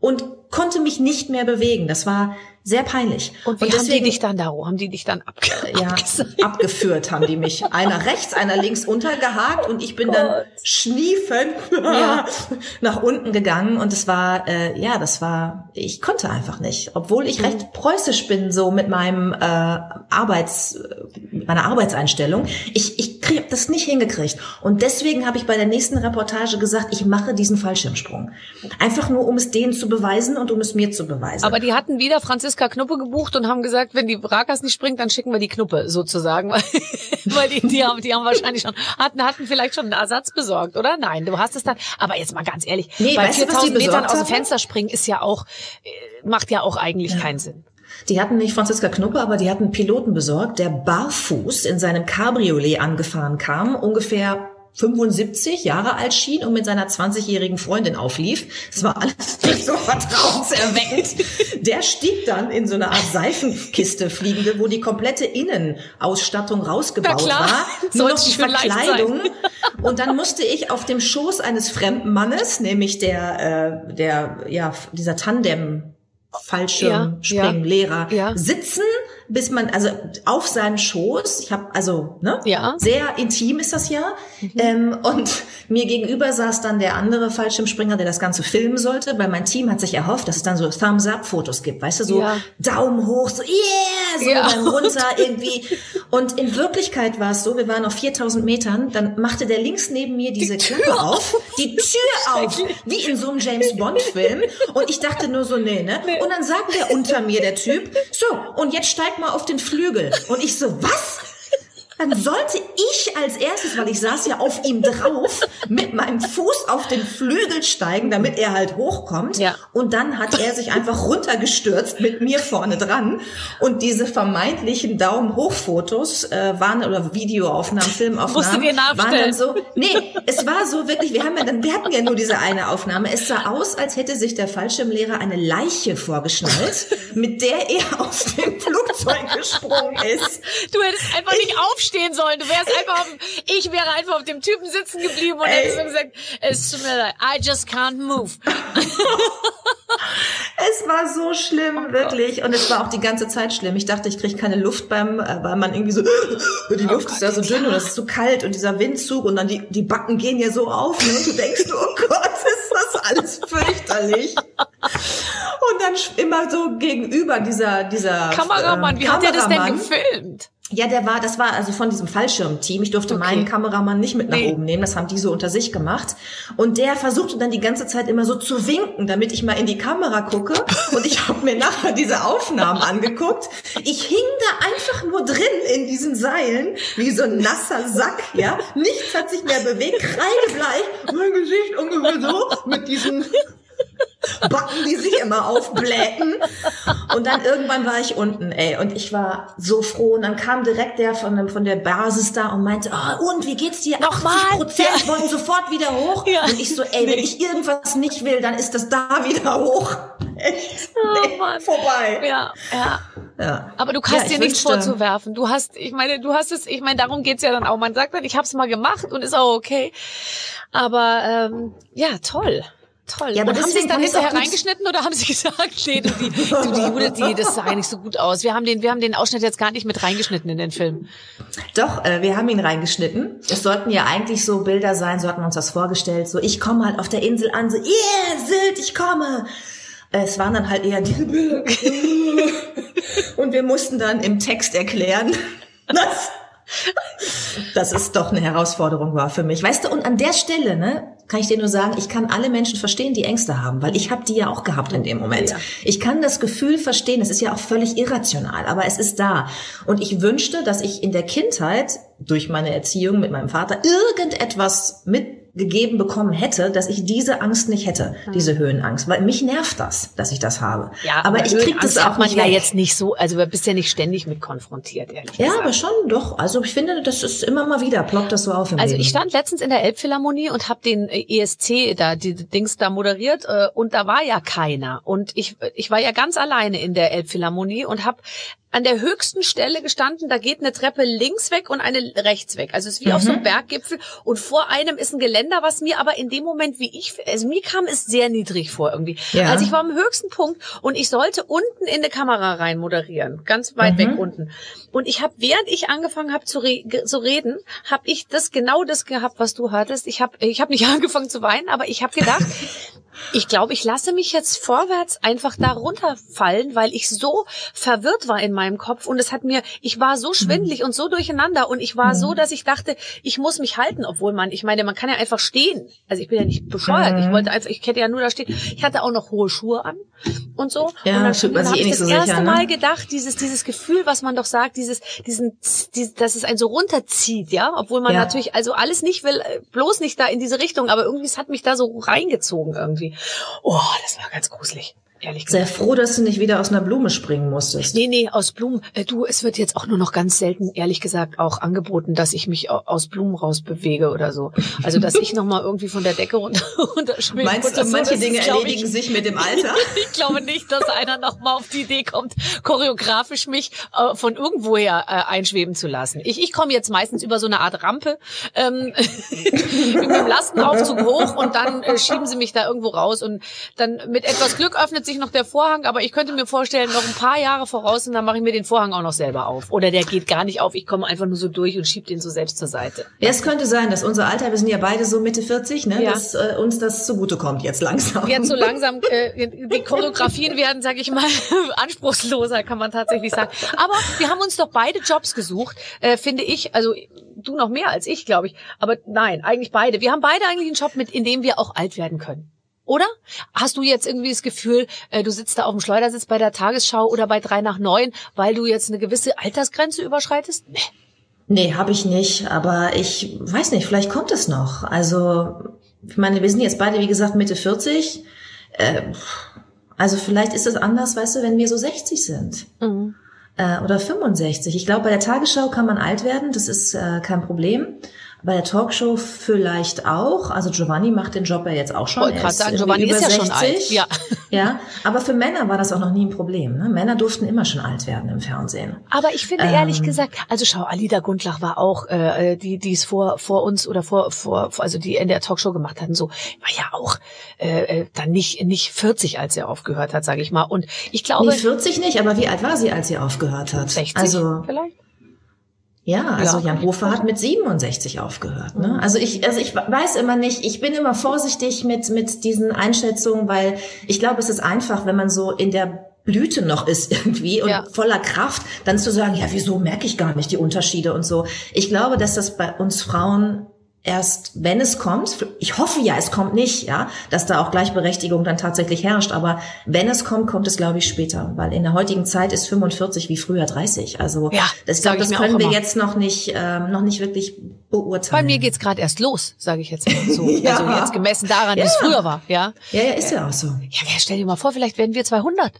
und konnte mich nicht mehr bewegen. Das war sehr peinlich. Und wie haben die dich dann da, haben die dich dann abge ja, abgeführt haben die mich. Einer rechts, einer links untergehakt und ich bin dann Gott. schniefend Ja. nach unten gegangen und es war, äh, ja, das war, ich konnte einfach nicht. Obwohl ich recht preußisch bin, so mit meinem äh, Arbeits, meiner Arbeitseinstellung. Ich, ich krieg das nicht hingekriegt. Und deswegen habe ich bei der nächsten Reportage gesagt, ich mache diesen Fallschirmsprung. Einfach nur, um es denen zu beweisen und um es mir zu beweisen. Aber die hatten wieder Franziska Knuppe gebucht und haben gesagt, wenn die Brakas nicht springt, dann schicken wir die Knuppe sozusagen. Weil, weil die, die, haben, die haben wahrscheinlich schon, hatten, hatten vielleicht schon einen Ersatz besorgt, oder? Nein, du hast es dann. Aber jetzt mal ganz ehrlich, Nee, bei weißt du, was die 4000 Metern aus dem? Fenster springen ist ja auch, äh, macht ja auch eigentlich keinen Sinn. Die hatten nicht Franziska Knuppe, aber die hatten einen Piloten besorgt, der barfuß in seinem Cabriolet angefahren kam, ungefähr 75 Jahre alt schien und mit seiner 20-jährigen Freundin auflief. Das war alles nicht so vertrauenserweckend. Der stieg dann in so eine Art Seifenkiste fliegende, wo die komplette Innenausstattung rausgebaut war. Nur noch die. Verkleidung. Und dann musste ich auf dem Schoß eines fremden Mannes, nämlich der, äh, der, ja, dieser Tandem Fallschirmspringlehrer Ja, ja. sitzen, bis man also auf seinen Schoß. Ich habe also ne, Ja. sehr intim ist das ja. Ähm, und mir gegenüber saß dann der andere Fallschirmspringer, der das Ganze filmen sollte, weil mein Team hat sich erhofft, dass es dann so Thumbs up Fotos gibt, weißt du, so Ja. Daumen hoch, so yeah, so Ja. dann runter irgendwie. Und in Wirklichkeit war es so, wir waren auf 4000 Metern, dann machte der links neben mir diese Klappe auf, die Tür auf, wie in so einem James Bond Film. Und ich dachte nur so, nee, ne? Und dann sagt der unter mir, der Typ, so, und jetzt steig mal auf den Flügel. Und ich so, was? Dann sollte ich als erstes, weil ich saß ja auf ihm drauf, mit meinem Fuß auf den Flügel steigen, damit er halt hochkommt. Ja. Und dann hat er sich einfach runtergestürzt mit mir vorne dran. Und diese vermeintlichen Daumen hoch Fotos äh, waren oder Videoaufnahmen, Filmaufnahmen waren dann so. Nee, es war so wirklich. Wir haben ja dann, wir hatten ja nur diese eine Aufnahme. Es sah aus, als hätte sich der Fallschirmlehrer eine Leiche vorgeschnallt, mit der er aus dem Flugzeug gesprungen ist. Du hättest einfach nicht aufstehen sollen. Du wärst einfach auf dem, ich wäre einfach auf dem Typen sitzen geblieben und Ey. hättest so gesagt, es tut mir leid, I just can't move. Es war so schlimm, wirklich. Und es war auch die ganze Zeit schlimm. Ich dachte, ich kriege keine Luft beim, äh, weil man irgendwie so, die Luft ist da so dünn und es ist so kalt und dieser Windzug und dann die, die Backen gehen ja so auf ne? und du denkst, oh Gott, ist das alles fürchterlich. Und dann immer so gegenüber dieser, dieser Kameramann, wie hat er das denn Kameramann. gefilmt? Ja, der war, das war also von diesem Fallschirmteam. Ich durfte okay. meinen Kameramann nicht mit nach nee. oben nehmen. Das haben die so unter sich gemacht. Und der versuchte dann die ganze Zeit immer so zu winken, damit ich mal in die Kamera gucke. Und ich habe mir nachher diese Aufnahmen angeguckt. Ich hing da einfach nur drin in diesen Seilen, wie so ein nasser Sack, ja. Nichts hat sich mehr bewegt, kreidebleich. Mein Gesicht ungefähr so, mit diesen Backen, die sich immer aufblähten. Und dann irgendwann war ich unten, ey. Und ich war so froh. Und dann kam direkt der von, von der Basis da und meinte, oh, und wie geht's dir? Nochmal. 80 Prozent wollen sofort wieder hoch. Ja. Und ich so, ey, wenn ich irgendwas nicht will, dann ist das da wieder hoch. Echt? Oh, nee, Mann. vorbei. Ja, ja. Ja. Aber du hast ja, dir nichts vorzuwerfen. Du hast, ich meine, du hast es, ich meine, darum geht's ja dann auch. Man sagt dann, ich hab's mal gemacht und ist auch okay. Aber ähm, ja, toll. Toll. Ja, aber und haben Sie es dann hinterher reingeschnitten oder haben Sie gesagt, nee, du, die, du, die Judith, die, das sah eigentlich so gut aus. Wir haben den, wir haben den Ausschnitt jetzt gar nicht mit reingeschnitten in den Film. Doch, äh, wir haben ihn reingeschnitten. Es sollten ja eigentlich so Bilder sein, so hatten wir uns das vorgestellt. So, ich komme halt auf der Insel an, so, yeah, Sylt, ich komme. Es waren dann halt eher diese Bilder. und wir mussten dann im Text erklären, dass dass es doch eine Herausforderung war für mich. Weißt du, und an der Stelle, ne, kann ich dir nur sagen, ich kann alle Menschen verstehen, die Ängste haben, weil ich habe die ja auch gehabt in dem Moment. Ja. Ich kann das Gefühl verstehen, es ist ja auch völlig irrational, aber es ist da. Und ich wünschte, dass ich in der Kindheit durch meine Erziehung mit meinem Vater irgendetwas mit gegeben bekommen hätte, dass ich diese Angst nicht hätte, hm. diese Höhenangst, weil mich nervt das, dass ich das habe. Ja, aber, aber ich krieg das auch man ja jetzt nicht so, also du bist ja nicht ständig mit konfrontiert, ehrlich Ja, gesagt. aber schon doch. Also ich finde, das ist immer mal wieder ploppt das so auf im Also Leben. ich stand letztens in der Elbphilharmonie und habe den ESC da die Dings da moderiert äh, und da war ja keiner und ich ich war ja ganz alleine in der Elbphilharmonie und habe an der höchsten Stelle gestanden, da geht eine Treppe links weg und eine rechts weg. Also es ist wie mhm. auf so einem mhm. Berggipfel und vor einem ist ein Geländer, was mir aber in dem Moment, wie ich, also mir kam es sehr niedrig vor irgendwie. Ja. Also ich war am höchsten Punkt und ich sollte unten in eine Kamera rein moderieren, ganz weit mhm. weg unten. Und ich habe, während ich angefangen habe zu, re zu reden, habe ich das genau das gehabt, was du hattest. Ich habe ich hab nicht angefangen zu weinen, aber ich habe gedacht, ich glaube, ich lasse mich jetzt vorwärts einfach da runterfallen, weil ich so verwirrt war in meinem Kopf und es hat mir, ich war so schwindlig mhm. und so durcheinander und ich war mhm. so, dass ich dachte, ich muss mich halten, obwohl man, ich meine, man kann ja einfach stehen. Also ich bin ja nicht bescheuert. Mhm. Ich wollte einfach, ich hätte ja nur da stehen. Ich hatte auch noch hohe Schuhe an und so. Ja, und dann, dann habe ich das so erste sicher, Mal ne? gedacht, dieses, dieses Gefühl, was man doch sagt, dieses, diesen, dieses, dass es einen so runterzieht, ja, obwohl man Ja. natürlich also alles nicht will, äh, bloß nicht da in diese Richtung, aber irgendwie es hat mich da so reingezogen irgendwie. Oh, das war ganz gruselig. Ehrlich Sehr gesagt. froh, dass du nicht wieder aus einer Blume springen musstest. Nee, nee, aus Blumen. Äh, du, es wird jetzt auch nur noch ganz selten, ehrlich gesagt, auch angeboten, dass ich mich au- aus Blumen rausbewege oder so. Also, dass ich nochmal irgendwie von der Decke runter, runterschwinge. Meinst du, so. manche Dinge ist, erledigen ich, sich mit dem Alter? ich glaube nicht, dass einer nochmal auf die Idee kommt, choreografisch mich äh, von irgendwoher äh, einschweben zu lassen. Ich, ich komme jetzt meistens über so eine Art Rampe ähm, mit dem Lastenaufzug hoch und dann äh, schieben sie mich da irgendwo raus und dann mit etwas Glück öffnet sich noch der Vorhang, aber ich könnte mir vorstellen, noch ein paar Jahre voraus und dann mache ich mir den Vorhang auch noch selber auf. Oder der geht gar nicht auf, ich komme einfach nur so durch und schieb den so selbst zur Seite. Ja, es könnte sein, dass unser Alter, wir sind ja beide so Mitte 40, ne, Ja. dass äh, uns das zugutekommt jetzt langsam. Jetzt so langsam, äh, die Choreografien werden, sage ich mal, anspruchsloser, kann man tatsächlich sagen. Aber wir haben uns doch beide Jobs gesucht, äh, finde ich. Also du noch mehr als ich, glaube ich. Aber nein, eigentlich beide. Wir haben beide eigentlich einen Job, mit in dem wir auch alt werden können. Oder? Hast du jetzt irgendwie das Gefühl, äh, du sitzt da auf dem Schleudersitz bei der Tagesschau oder bei drei nach neun, weil du jetzt eine gewisse Altersgrenze überschreitest? Nee. Nee, habe ich nicht, aber ich weiß nicht, vielleicht kommt es noch. Also, ich meine, wir sind jetzt beide, wie gesagt, Mitte 40. Äh, also vielleicht ist es anders, weißt du, wenn wir so 60 sind. Mhm. Äh, oder 65. Ich glaube, bei der Tagesschau kann man alt werden, das ist äh, kein Problem. Bei der Talkshow vielleicht auch. Also Giovanni macht den Job ja jetzt auch schon. Wollte Er gerade ist sagen, Giovanni über ist ja schon 60. alt. Ja. Ja, aber für Männer war das auch noch nie ein Problem. Ne? Männer durften immer schon alt werden im Fernsehen. Aber ich finde Ähm. ehrlich gesagt, also schau, Alida Gundlach war auch, äh, die die es vor vor uns oder vor vor also die in der Talkshow gemacht hatten, so war ja auch äh, äh, dann nicht nicht 40, als er aufgehört hat, sage ich mal. Und ich glaube Nee, 40 nicht, aber wie alt war sie, als sie aufgehört hat? 60 Also vielleicht. Ja, also Ja. Jan Hofer hat mit 67 aufgehört. Ne? Also ich, also ich weiß immer nicht, ich bin immer vorsichtig mit mit diesen Einschätzungen, weil ich glaube, es ist einfach, wenn man so in der Blüte noch ist irgendwie und Ja. voller Kraft, dann zu sagen, ja, wieso merke ich gar nicht die Unterschiede und so. Ich glaube, dass das bei uns Frauen erst, wenn es kommt, ich hoffe ja, es kommt nicht, ja, dass da auch Gleichberechtigung dann tatsächlich herrscht, aber wenn es kommt, kommt es, glaube ich, später, weil in der heutigen Zeit ist 45 wie früher 30. Also Ja, das, ich glaube, das können wir immer. jetzt noch nicht, ähm, noch nicht wirklich beurteilen. Bei mir geht's gerade erst los, sage ich jetzt mal so. Ja. Also jetzt gemessen daran, wie es Ja. früher war, ja. Ja, ja, ist ja auch so. Ja, stell dir mal vor, vielleicht werden wir 200.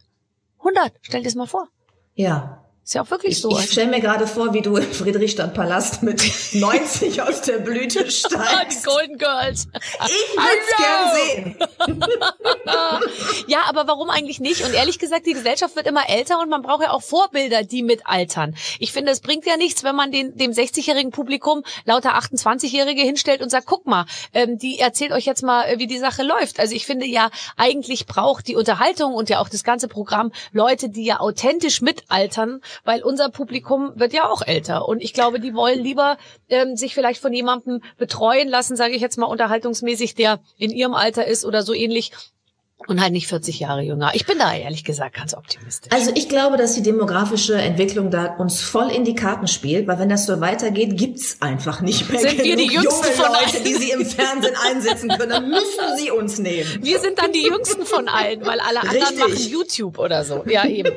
100, stell dir das mal vor. Ja. Ist ja auch wirklich Ich, so. ich stelle mir gerade vor, wie du im Friedrichstadtpalast mit 90 aus der Blüte Ah, die steigst. Golden Girls. Ich würde gern sehen. Ja, aber warum eigentlich nicht? Und ehrlich gesagt, die Gesellschaft wird immer älter und man braucht ja auch Vorbilder, die mitaltern. Ich finde, es bringt ja nichts, wenn man den, dem 60-jährigen Publikum lauter 28-Jährige hinstellt und sagt, guck mal, ähm, die erzählt euch jetzt mal, äh, wie die Sache läuft. Also ich finde ja, eigentlich braucht die Unterhaltung und ja auch das ganze Programm Leute, die ja authentisch mitaltern, weil unser Publikum wird ja auch älter. Und ich glaube, die wollen lieber ähm, sich vielleicht von jemandem betreuen lassen, sage ich jetzt mal unterhaltungsmäßig, der in ihrem Alter ist oder so ähnlich und halt nicht 40 Jahre jünger. Ich bin da ehrlich gesagt ganz optimistisch. Also ich glaube, dass die demografische Entwicklung da uns voll in die Karten spielt, weil wenn das so weitergeht, gibt's einfach nicht mehr Sind wir die Jüngsten junge von Leute, allen? die sie im Fernsehen einsetzen können. Dann müssen sie uns nehmen. Wir sind dann die jüngsten von allen, weil alle anderen Richtig. machen YouTube oder so. Ja, eben.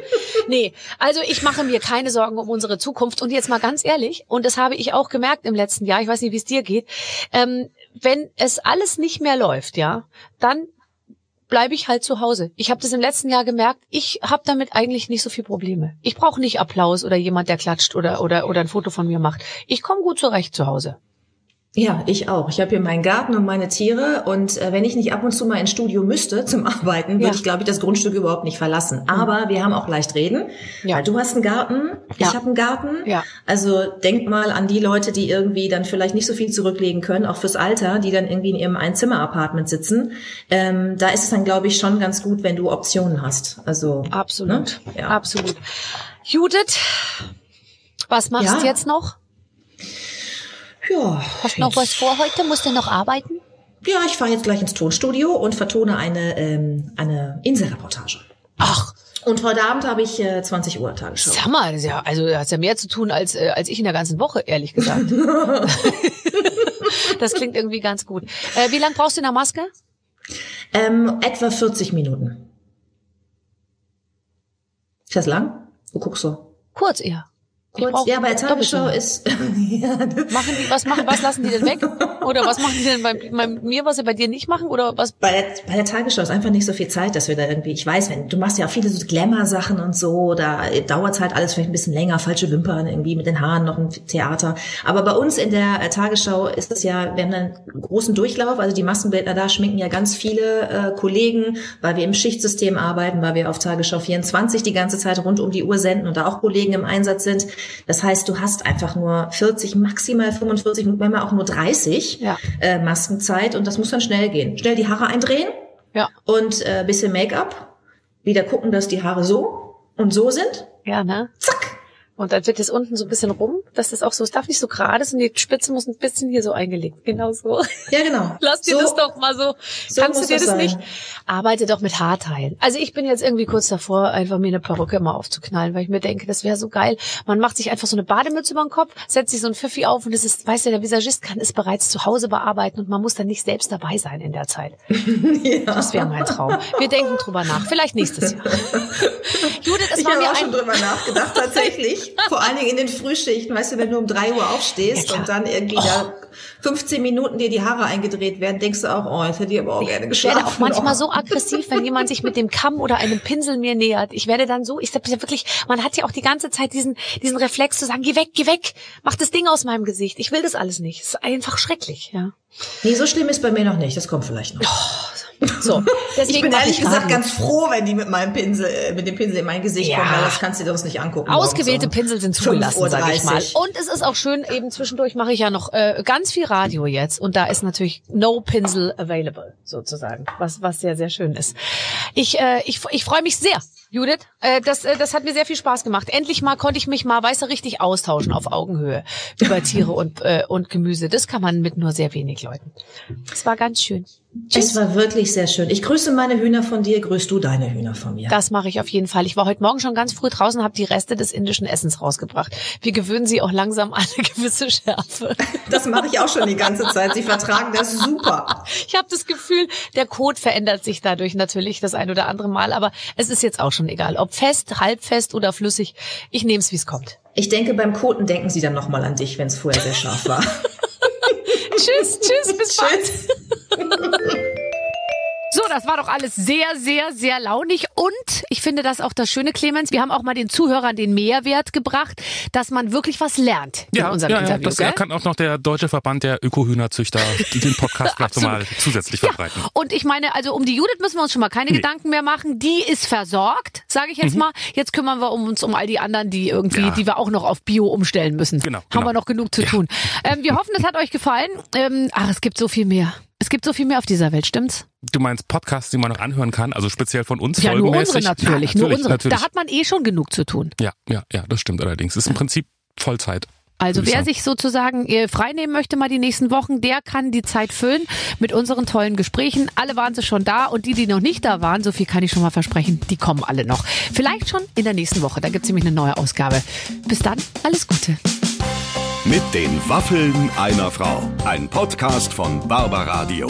Nee, also ich mache mir keine Sorgen um unsere Zukunft. Und jetzt mal ganz ehrlich, und das habe ich auch gemerkt im letzten Jahr, ich weiß nicht, wie es dir geht, ähm, wenn es alles nicht mehr läuft, ja, dann bleibe ich halt zu Hause. Ich habe das im letzten Jahr gemerkt, ich habe damit eigentlich nicht so viel Probleme. Ich brauche nicht Applaus oder jemand, der klatscht oder, oder, oder ein Foto von mir macht. Ich komme gut zurecht zu Hause. Ja, ich auch. Ich habe hier meinen Garten und meine Tiere und äh, wenn ich nicht ab und zu mal ins Studio müsste zum Arbeiten, würde Ja. ich, glaube ich, das Grundstück überhaupt nicht verlassen. Aber wir haben auch leicht reden. Ja. Weil du hast einen Garten, Ja. ich habe einen Garten. Ja. Also denk mal an die Leute, die irgendwie dann vielleicht nicht so viel zurücklegen können, auch fürs Alter, die dann irgendwie in ihrem Einzimmer-Apartment sitzen. Ähm, da ist es dann, glaube ich, schon ganz gut, wenn du Optionen hast. Also Absolut. Ne? Ja. Absolut. Judith, was machst Ja. du jetzt noch? Ja, Hast du noch was vor heute? Musst du noch arbeiten? Ja, ich fahre jetzt gleich ins Tonstudio und vertone eine ähm, eine Inselreportage. Ach, Und heute Abend habe ich äh, 20 Uhr Tagesschau. sag mal, das ist ja, also hast ja mehr zu tun als, äh, als ich in der ganzen Woche, ehrlich gesagt. das klingt irgendwie ganz gut. Äh, wie lange brauchst du in der Maske? Ähm, etwa 40 Minuten. Ist das lang? Du guckst so. Kurz eher. Kurz. brauch Ja, bei Tagesschau ist. ja, Machen die, was machen, was lassen die denn weg? Oder was machen die denn bei, bei mir, was sie bei dir nicht machen? Oder was? bei, der, bei der Tagesschau ist einfach nicht so viel Zeit, dass wir da irgendwie, ich weiß, wenn, du machst ja auch viele so Glamour-Sachen und so, da dauert halt alles vielleicht ein bisschen länger, falsche Wimpern, irgendwie mit den Haaren noch ein Theater. Aber bei uns in der äh, Tagesschau ist es ja, wir haben einen großen Durchlauf, also die Maskenbildner da schminken ja ganz viele äh, Kollegen, weil wir im Schichtsystem arbeiten, weil wir auf Tagesschau 24 die ganze Zeit rund um die Uhr senden und da auch Kollegen im Einsatz sind. Das heißt, du hast einfach nur 40, maximal 45 Minuten, manchmal auch nur 30 Ja. äh, Maskenzeit und das muss dann schnell gehen. Schnell die Haare eindrehen Ja. und äh, bisschen Make-up. Wieder gucken, dass die Haare so und so sind. Ja, ne? Zack. Und dann wird es unten so ein bisschen rum, dass das auch so, es darf nicht so gerade sein, die Spitze muss ein bisschen hier so eingelegt. Genau so. Ja, genau. Lass dir so, das doch mal so. so Kannst du dir das sein. nicht? Arbeite doch mit Haarteilen. Also ich bin jetzt irgendwie kurz davor, einfach mir eine Perücke mal aufzuknallen, weil ich mir denke, das wäre so geil. Man macht sich einfach so eine Bademütze über den Kopf, setzt sich so ein Pfiffi auf und es ist, weißt du, der Visagist kann es bereits zu Hause bearbeiten und man muss dann nicht selbst dabei sein in der Zeit. Das wäre mein Traum. Wir denken drüber nach. Vielleicht nächstes Jahr. Judith, es Ich war mir auch schon ein... drüber nachgedacht, tatsächlich. Vor allen Dingen in den Frühschichten, weißt du, wenn du um drei Uhr aufstehst Ja, und dann irgendwie da 15 Minuten dir die Haare eingedreht werden, denkst du auch, oh, jetzt hätte ich aber auch gerne Ich geschlafen. werde auch manchmal Oh. so aggressiv, wenn jemand sich mit dem Kamm oder einem Pinsel mir nähert. Ich werde dann so, ich ja wirklich, man hat ja auch die ganze Zeit diesen, diesen Reflex zu sagen, geh weg, geh weg, mach das Ding aus meinem Gesicht. Ich will das alles nicht. Es ist einfach schrecklich, ja. Nee, so schlimm ist bei mir noch nicht. Das kommt vielleicht noch. So, deswegen ich bin ehrlich gesagt Radio. ganz froh, wenn die mit meinem Pinsel, äh, mit dem Pinsel in mein Gesicht Ja. kommen, weil das kannst du dir sonst nicht angucken. Ausgewählte Pinsel sind zugelassen, sage ich mal. 5:30. Und es ist auch schön, eben zwischendurch mache ich ja noch äh, ganz viel Radio jetzt und da ist natürlich no Pinsel available sozusagen, was was sehr sehr schön ist. Ich äh, ich ich freue mich sehr. Judith, äh, das, äh, das hat mir sehr viel Spaß gemacht. Endlich mal konnte ich mich mal, weißt richtig austauschen auf Augenhöhe über Tiere und, äh, und Gemüse. Das kann man mit nur sehr wenig Leuten. Es war ganz schön. Tschüss. Es war wirklich sehr schön. Ich grüße meine Hühner von dir, grüßt du deine Hühner von mir. Das mache ich auf jeden Fall. Ich war heute Morgen schon ganz früh draußen, habe die Reste des indischen Essens rausgebracht. Wir gewöhnen sie auch langsam an eine gewisse Schärfe. Das mache ich auch schon die ganze Zeit. Sie vertragen das super. Ich habe das Gefühl, der Kot verändert sich dadurch natürlich das ein oder andere Mal, aber es ist jetzt auch schon egal, ob fest, halbfest oder flüssig. Ich nehme es, wie es kommt. Ich denke, beim Koten denken sie dann nochmal an dich, wenn es vorher sehr scharf war. tschüss, tschüss, bis bald. So, das war doch alles sehr, sehr, sehr launig. Und ich finde das auch das Schöne, Clemens. Wir haben auch mal den Zuhörern den Mehrwert gebracht, dass man wirklich was lernt in ja, unserem ja, Interview. Ja, das gell? kann auch noch der Deutsche Verband der Ökohühnerzüchter den Podcast vielleicht mal zusätzlich ja. verbreiten. Und ich meine, also um die Judith müssen wir uns schon mal keine nee. Gedanken mehr machen. Die ist versorgt, sage ich jetzt mhm. mal. Jetzt kümmern wir uns um all die anderen, die irgendwie, ja. die wir auch noch auf Bio umstellen müssen. Genau. Haben genau. wir noch genug zu tun. Ähm, wir hoffen, es hat euch gefallen. Ähm, ach, es gibt so viel mehr. Es gibt so viel mehr auf dieser Welt, stimmt's? Du meinst Podcasts, die man noch anhören kann, also speziell von uns Ja, nur unsere folgenmäßig? natürlich, Ja, nur natürlich, unsere. natürlich. Da hat man eh schon genug zu tun. Ja, ja, ja, das stimmt allerdings. Ist im Prinzip Vollzeit. Also wer sagen. sich sozusagen äh, freinehmen möchte mal die nächsten Wochen, der kann die Zeit füllen mit unseren tollen Gesprächen. Alle waren sie schon da und die, die noch nicht da waren, so viel kann ich schon mal versprechen, die kommen alle noch. Vielleicht schon in der nächsten Woche, da gibt's nämlich eine neue Ausgabe. Bis dann, alles Gute. Mit den Waffeln einer Frau. Ein Podcast von Barbaradio.